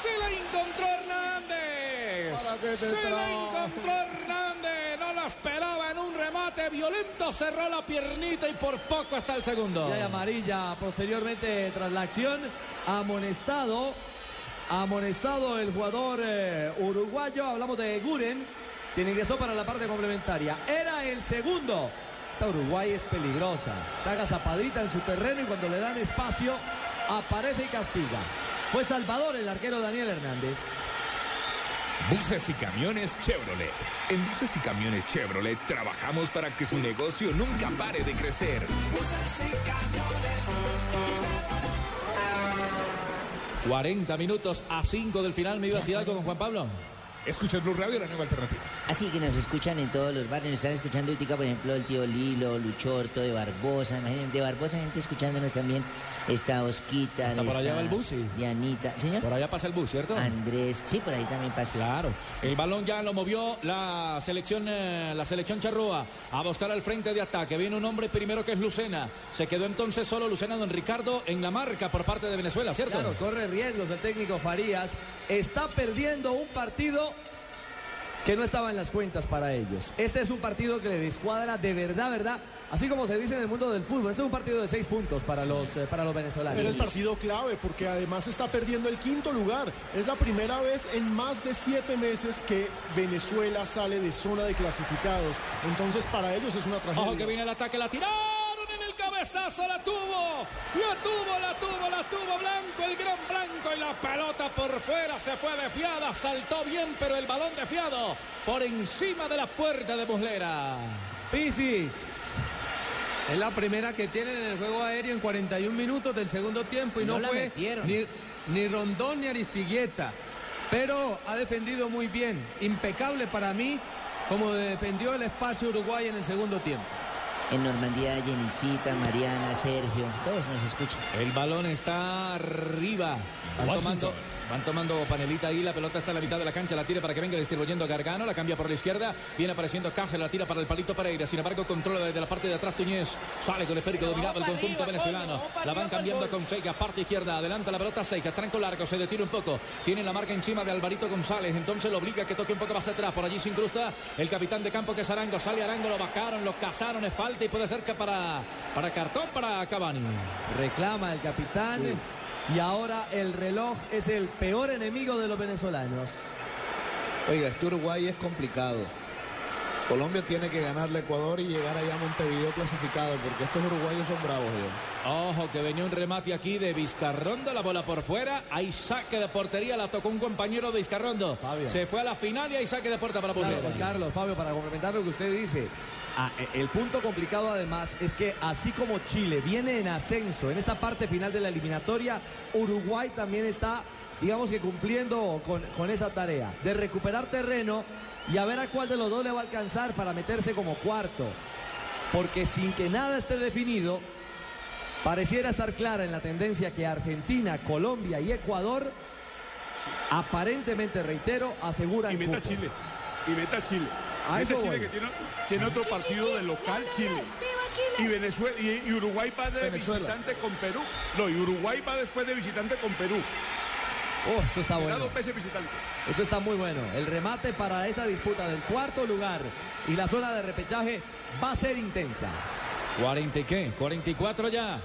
Se la encontró Hernández. Se la encontró Hernández. No la esperaba en un remate violento, cerró la piernita y por poco hasta el segundo. Y hay amarilla posteriormente tras la acción. Amonestado. Amonestado el jugador eh, uruguayo. Hablamos de Guren, quien ingresó para la parte complementaria. Era el segundo. Esta Uruguay es peligrosa. Está agazapadita en su terreno y cuando le dan espacio, aparece y castiga. Fue Salvador el arquero Daniel Hernández. Buses y camiones Chevrolet. En Buses y camiones Chevrolet trabajamos para que su negocio nunca pare de crecer. 40 minutos a 5 del final. Decir algo con Juan Pablo. Escucha el Blue Radio, la nueva alternativa. Así que nos escuchan en todos los barrios. Nos están escuchando ahorita, por ejemplo, el tío Lilo, Luchorto, de Barbosa. Imagínense, de Barbosa, gente escuchándonos también. Está Osquita. Hasta por allá va el bus, sí. Dianita. ¿Señor? Por allá pasa el bus, ¿cierto? Andrés. Sí, por ahí también pasa. Claro. El balón ya lo movió la selección, eh, la selección charrúa a buscar al frente de ataque. Viene un hombre primero que es Lucena. Se quedó entonces solo Lucena Don Ricardo en la marca por parte de Venezuela, ¿cierto? Claro, corre riesgos el técnico Farías. Está perdiendo un partido que no estaba en las cuentas para ellos. Este es un partido que le descuadra de verdad, verdad. Así como se dice en el mundo del fútbol, este es un partido de seis puntos para, los, eh, para los venezolanos. Era el partido clave porque además está perdiendo el quinto lugar. Es la primera vez en más de siete meses que Venezuela sale de zona de clasificados. Entonces para ellos es una tragedia. Ojo que viene el ataque, la el cabezazo, la tuvo, la tuvo, la tuvo, la tuvo Blanco, el gran Blanco y la pelota por fuera se fue desviada, saltó bien, pero el balón desviado por encima de la puerta de Muslera. Pisis. Es la primera que tienen en el juego aéreo en 41 minutos del segundo tiempo y No no, la fue ni, ni Rondón ni Aristigueta. Pero ha defendido muy bien. Impecable para mí como defendió el espacio Uruguay en el segundo tiempo. En Normandía, Jenicita, Mariana, Sergio. Todos nos escuchan. El balón está arriba. Tomando, van tomando panelita ahí. La pelota está en la mitad de la cancha. La tira para que venga distribuyendo Gargano. La cambia por la izquierda. Viene apareciendo Cáceres. La tira para el palito Pereira. Sin embargo, controla desde la parte de atrás Tuñez. Sale con el esférico dominado el conjunto arriba, venezolano. La van cambiando con Seika. Parte izquierda. Adelanta la pelota Seika. Tranco largo. Se detira un poco. Tiene la marca encima de Alvarito González. Entonces lo obliga a que toque un poco más atrás. Por allí se incrusta el capitán de campo que es Arango. Sale Arango. Lo bajaron. Lo cazaron. Es falta y puede ser que para, para cartón para Cavani. Reclama el capitán. Y ahora el reloj es el peor enemigo de los venezolanos. Oiga, este Uruguay es complicado. Colombia tiene que ganarle a Ecuador y llegar allá a Montevideo clasificado, porque estos uruguayos son bravos, yo. Ojo que venía un remate aquí de Vizcarrondo, la bola por fuera, hay saque de portería, la tocó un compañero de Vizcarrondo. Se fue a la final y hay saque de puerta para Claro, Muslera. Juan Carlos, Fabio, para complementar lo que usted dice. Ah, eh, el punto complicado además es que así como Chile viene en ascenso en esta parte final de la eliminatoria, Uruguay también está, digamos que cumpliendo con, con esa tarea de recuperar terreno y a ver a cuál de los dos le va a alcanzar para meterse como cuarto. Porque sin que nada esté definido, pareciera estar clara en la tendencia que Argentina, Colombia y Ecuador aparentemente, reitero, aseguran Y meta cupo. Chile. Y meta Chile. Eso Chile voy. que tiene, tiene otro partido de local Chile. Y Venezuela y, y Uruguay va de Venezuela. visitante con Perú. No, y Uruguay va después de visitante con Perú. Oh, esto está Será bueno. visitante. Esto está muy bueno. El remate para esa disputa del cuarto lugar y la zona de repechaje va a ser intensa. 40 y qué? 44 ya.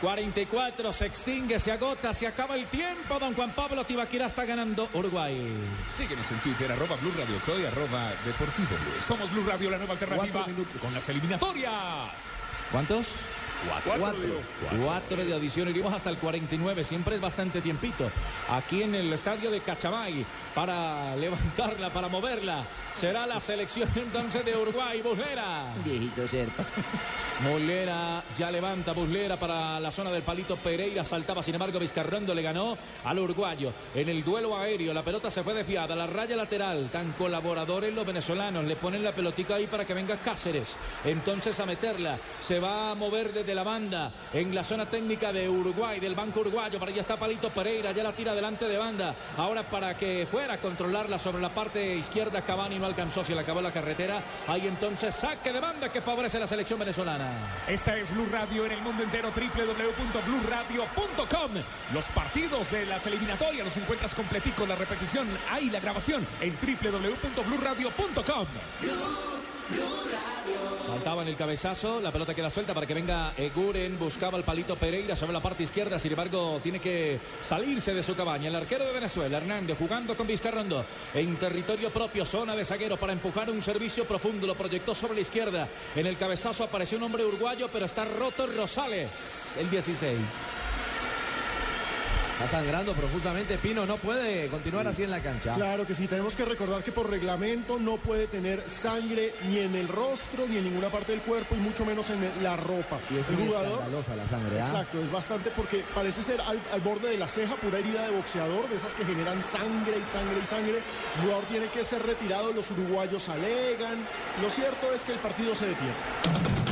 44, se extingue, se agota, se acaba el tiempo. Don Juan Pablo Tibaquira está ganando Uruguay. Síguenos en Twitter, arroba Blue Radio Co y arroba Deportivo. Somos Blue Radio, la nueva alternativa con las eliminatorias. ¿Cuántos? Cuatro. Cuatro. de adición, iríamos hasta el 49, siempre es bastante tiempito. Aquí en el estadio de Cachamay, para levantarla, para moverla, será la selección entonces de Uruguay, Buslera. Viejito serpa. Muslera ya levanta Muslera para la zona del palito Pereira. Saltaba, sin embargo, Vizcarrondo le ganó al uruguayo. En el duelo aéreo, la pelota se fue desviada. La raya lateral, tan colaboradores los venezolanos. Le ponen la pelotica ahí para que venga Cáceres. Entonces a meterla. Se va a mover desde la banda en la zona técnica de Uruguay, del banco uruguayo. Para allá está Palito Pereira. Ya la tira delante de banda. Ahora para que fuera a controlarla sobre la parte izquierda, Cavani no alcanzó. Se le acabó la carretera. Ahí entonces saque de banda que favorece la selección venezolana. Esta es Blue Radio en el mundo entero, www.bluradio.com. Los partidos de las eliminatorias los encuentras completicos, la repetición, ahí la grabación en www.bluradio.com. Faltaba en el cabezazo, la pelota queda suelta para que venga Eguren, buscaba el palito Pereira sobre la parte izquierda, sin embargo tiene que salirse de su cabaña. El arquero de Venezuela, Hernández, jugando con Vizcarrondo en territorio propio, zona de zaguero para empujar un servicio profundo, lo proyectó sobre la izquierda. En el cabezazo apareció un hombre uruguayo, pero está roto Rosales, el 16. Está sangrando profusamente. Pino no puede continuar así en la cancha. Claro que sí, tenemos que recordar que por reglamento no puede tener sangre ni en el rostro ni en ninguna parte del cuerpo y mucho menos en la ropa. Y es el jugador la sangre. ¿ah? Exacto, es bastante porque parece ser al, al borde de la ceja, pura herida de boxeador, de esas que generan sangre y sangre y sangre. El jugador tiene que ser retirado, los uruguayos alegan. Lo cierto es que el partido se detiene.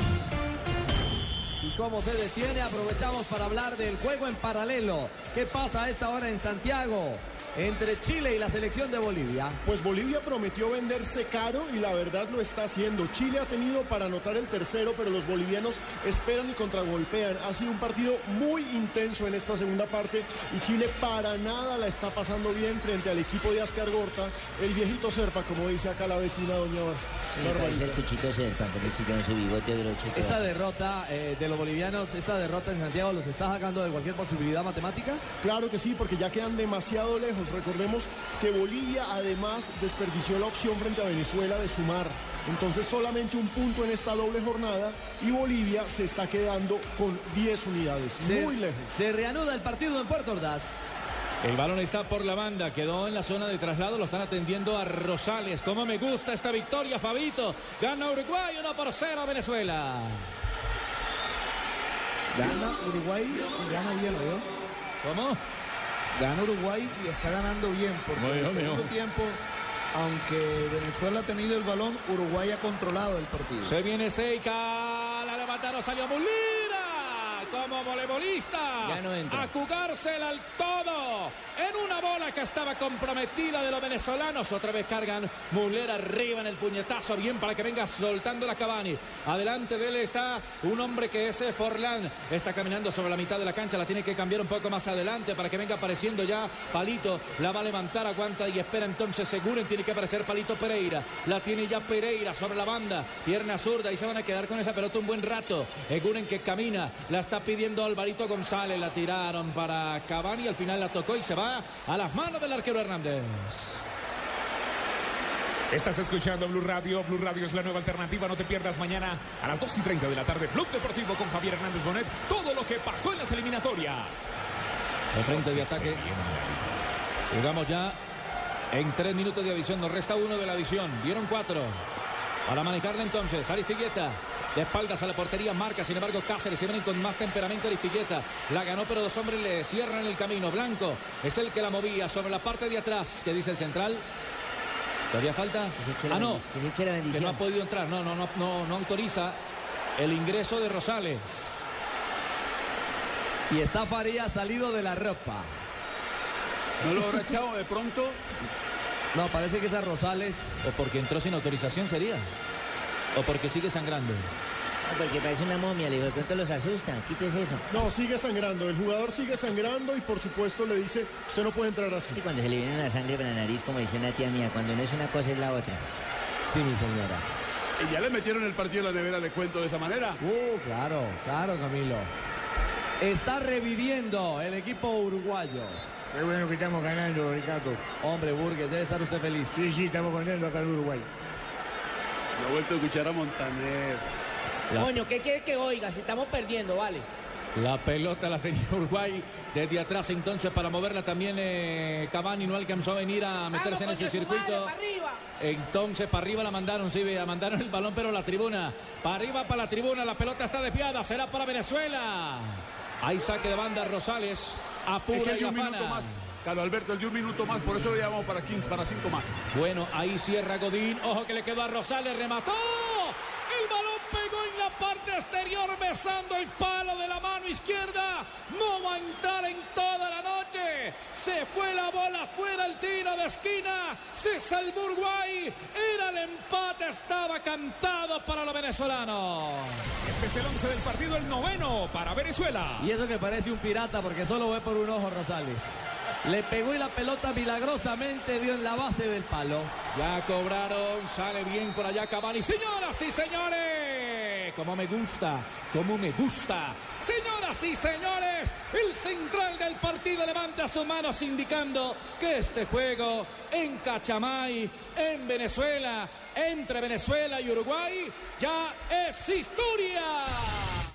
Y como se detiene, aprovechamos para hablar del juego en paralelo. ¿Qué pasa a esta hora en Santiago entre Chile y la selección de Bolivia? Pues Bolivia prometió venderse caro y la verdad lo está haciendo. Chile ha tenido para anotar el tercero, pero los bolivianos esperan y contragolpean. Ha sido un partido muy intenso en esta segunda parte y Chile para nada la está pasando bien frente al equipo de Ascar Gorta, el viejito Serpa, como dice acá la vecina doña Barbarita. el cuchito serpa, en su bigote broche. Esta derrota eh, de los bolivianos, esta derrota en Santiago, ¿los está sacando de cualquier posibilidad matemática? Claro que sí, porque ya quedan demasiado lejos. Recordemos que Bolivia además desperdició la opción frente a Venezuela de sumar. Entonces solamente un punto en esta doble jornada y Bolivia se está quedando con 10 unidades. Se- Muy lejos. Se reanuda el partido en Puerto Ordaz. El balón está por la banda, quedó en la zona de traslado, lo están atendiendo a Rosales. Como me gusta esta victoria, Fabito. Gana Uruguay 1 por 0 a Venezuela. Gana Uruguay y gana bien, ¿no? ¿Cómo? Gana Uruguay y está ganando bien, porque en el segundo tiempo, aunque Venezuela ha tenido el balón, Uruguay ha controlado el partido. Se viene Seika, la levantaron, salió Mulira como voleibolista. Ya no. A jugársela al todo. En una bola que estaba comprometida de los venezolanos. Otra vez cargan Mulera arriba en el puñetazo. Bien para que venga soltando la Cavani. Adelante de él está un hombre que es Forlán. Está caminando sobre la mitad de la cancha. La tiene que cambiar un poco más adelante para que venga apareciendo ya Palito. La va a levantar, aguanta y espera entonces Seguren. Tiene que aparecer Palito Pereira. La tiene ya Pereira sobre la banda. Pierna zurda y se van a quedar con esa pelota un buen rato. Eguren que camina. La está pidiendo Alvarito González. La tiraron para Cavani. Al final la tocó y se va a las manos del arquero Hernández. Estás escuchando Blue Radio. Blue Radio es la nueva alternativa. No te pierdas mañana a las 2 y 30 de la tarde. Blue Deportivo con Javier Hernández Bonet. Todo lo que pasó en las eliminatorias. El frente de ataque. Jugamos ya en tres minutos de adición. Nos resta uno de la adición. Dieron cuatro. Para manejarla entonces. Aristigueta. De espaldas a la portería marca, sin embargo Cáceres se vienen con más temperamento Aristigueta. La ganó, pero dos hombres le cierran el camino. Blanco es el que la movía sobre la parte de atrás. ¿Qué dice el central? ¿Todavía falta? la ah, no. que se eche la Que bendición. no ha podido entrar. No, no, no, no, no autoriza el ingreso de Rosales. Y está Faría salido de la ropa. ¿No lo habrá echado de pronto? No, parece que esa Rosales. O porque entró sin autorización sería. O porque sigue sangrando. No, porque parece una momia, le digo, de pronto los asustan. Quítese eso. No, sigue sangrando. El jugador sigue sangrando y por supuesto le dice, usted no puede entrar así. Sí, cuando se le viene la sangre para la nariz, como dice una tía mía, cuando no es una cosa es la otra. Sí, mi señora. Y ya le metieron el partido a la nevera, le cuento de esa manera. Uh, claro, claro, Camilo. Está reviviendo el equipo uruguayo. Qué bueno que estamos ganando, Ricardo. Hombre, Burgues, debe estar usted feliz. Sí, sí, estamos contentos acá en Uruguay. Me ha vuelto a escuchar a Montaner. Coño, ¿qué quiere que oiga? Si estamos perdiendo, vale. La pelota la tenía Uruguay desde atrás entonces para moverla también eh, Cavani no alcanzó a venir a meterse en ese circuito. Entonces para arriba la mandaron, sí, la mandaron el balón pero la tribuna. Para arriba para la tribuna, la pelota está desviada, será para Venezuela. Hay saque de banda Rosales, Es que apura y Carlos Alberto, el de un minuto más, por eso le llamamos para 15, para 5 más. Bueno, ahí cierra Godín. Ojo que le quedó a Rosales, remató. El balón pegó en la parte exterior besando el palo de la mano izquierda. No va a entrar en toda la noche. Se fue la bola fuera el tiro de esquina. Se salvó Uruguay. Era el empate, estaba cantado para los venezolanos. Este es el 11 del partido, el noveno para Venezuela. Y eso que parece un pirata porque solo ve por un ojo Rosales. Le pegó y la pelota milagrosamente dio en la base del palo. Ya cobraron, sale bien por allá Cavani. Señoras y señores, como me gusta, como me gusta. Señoras y señores, el central del partido levanta sus manos indicando que este juego en Cachamay, en Venezuela, entre Venezuela y Uruguay, ya es historia.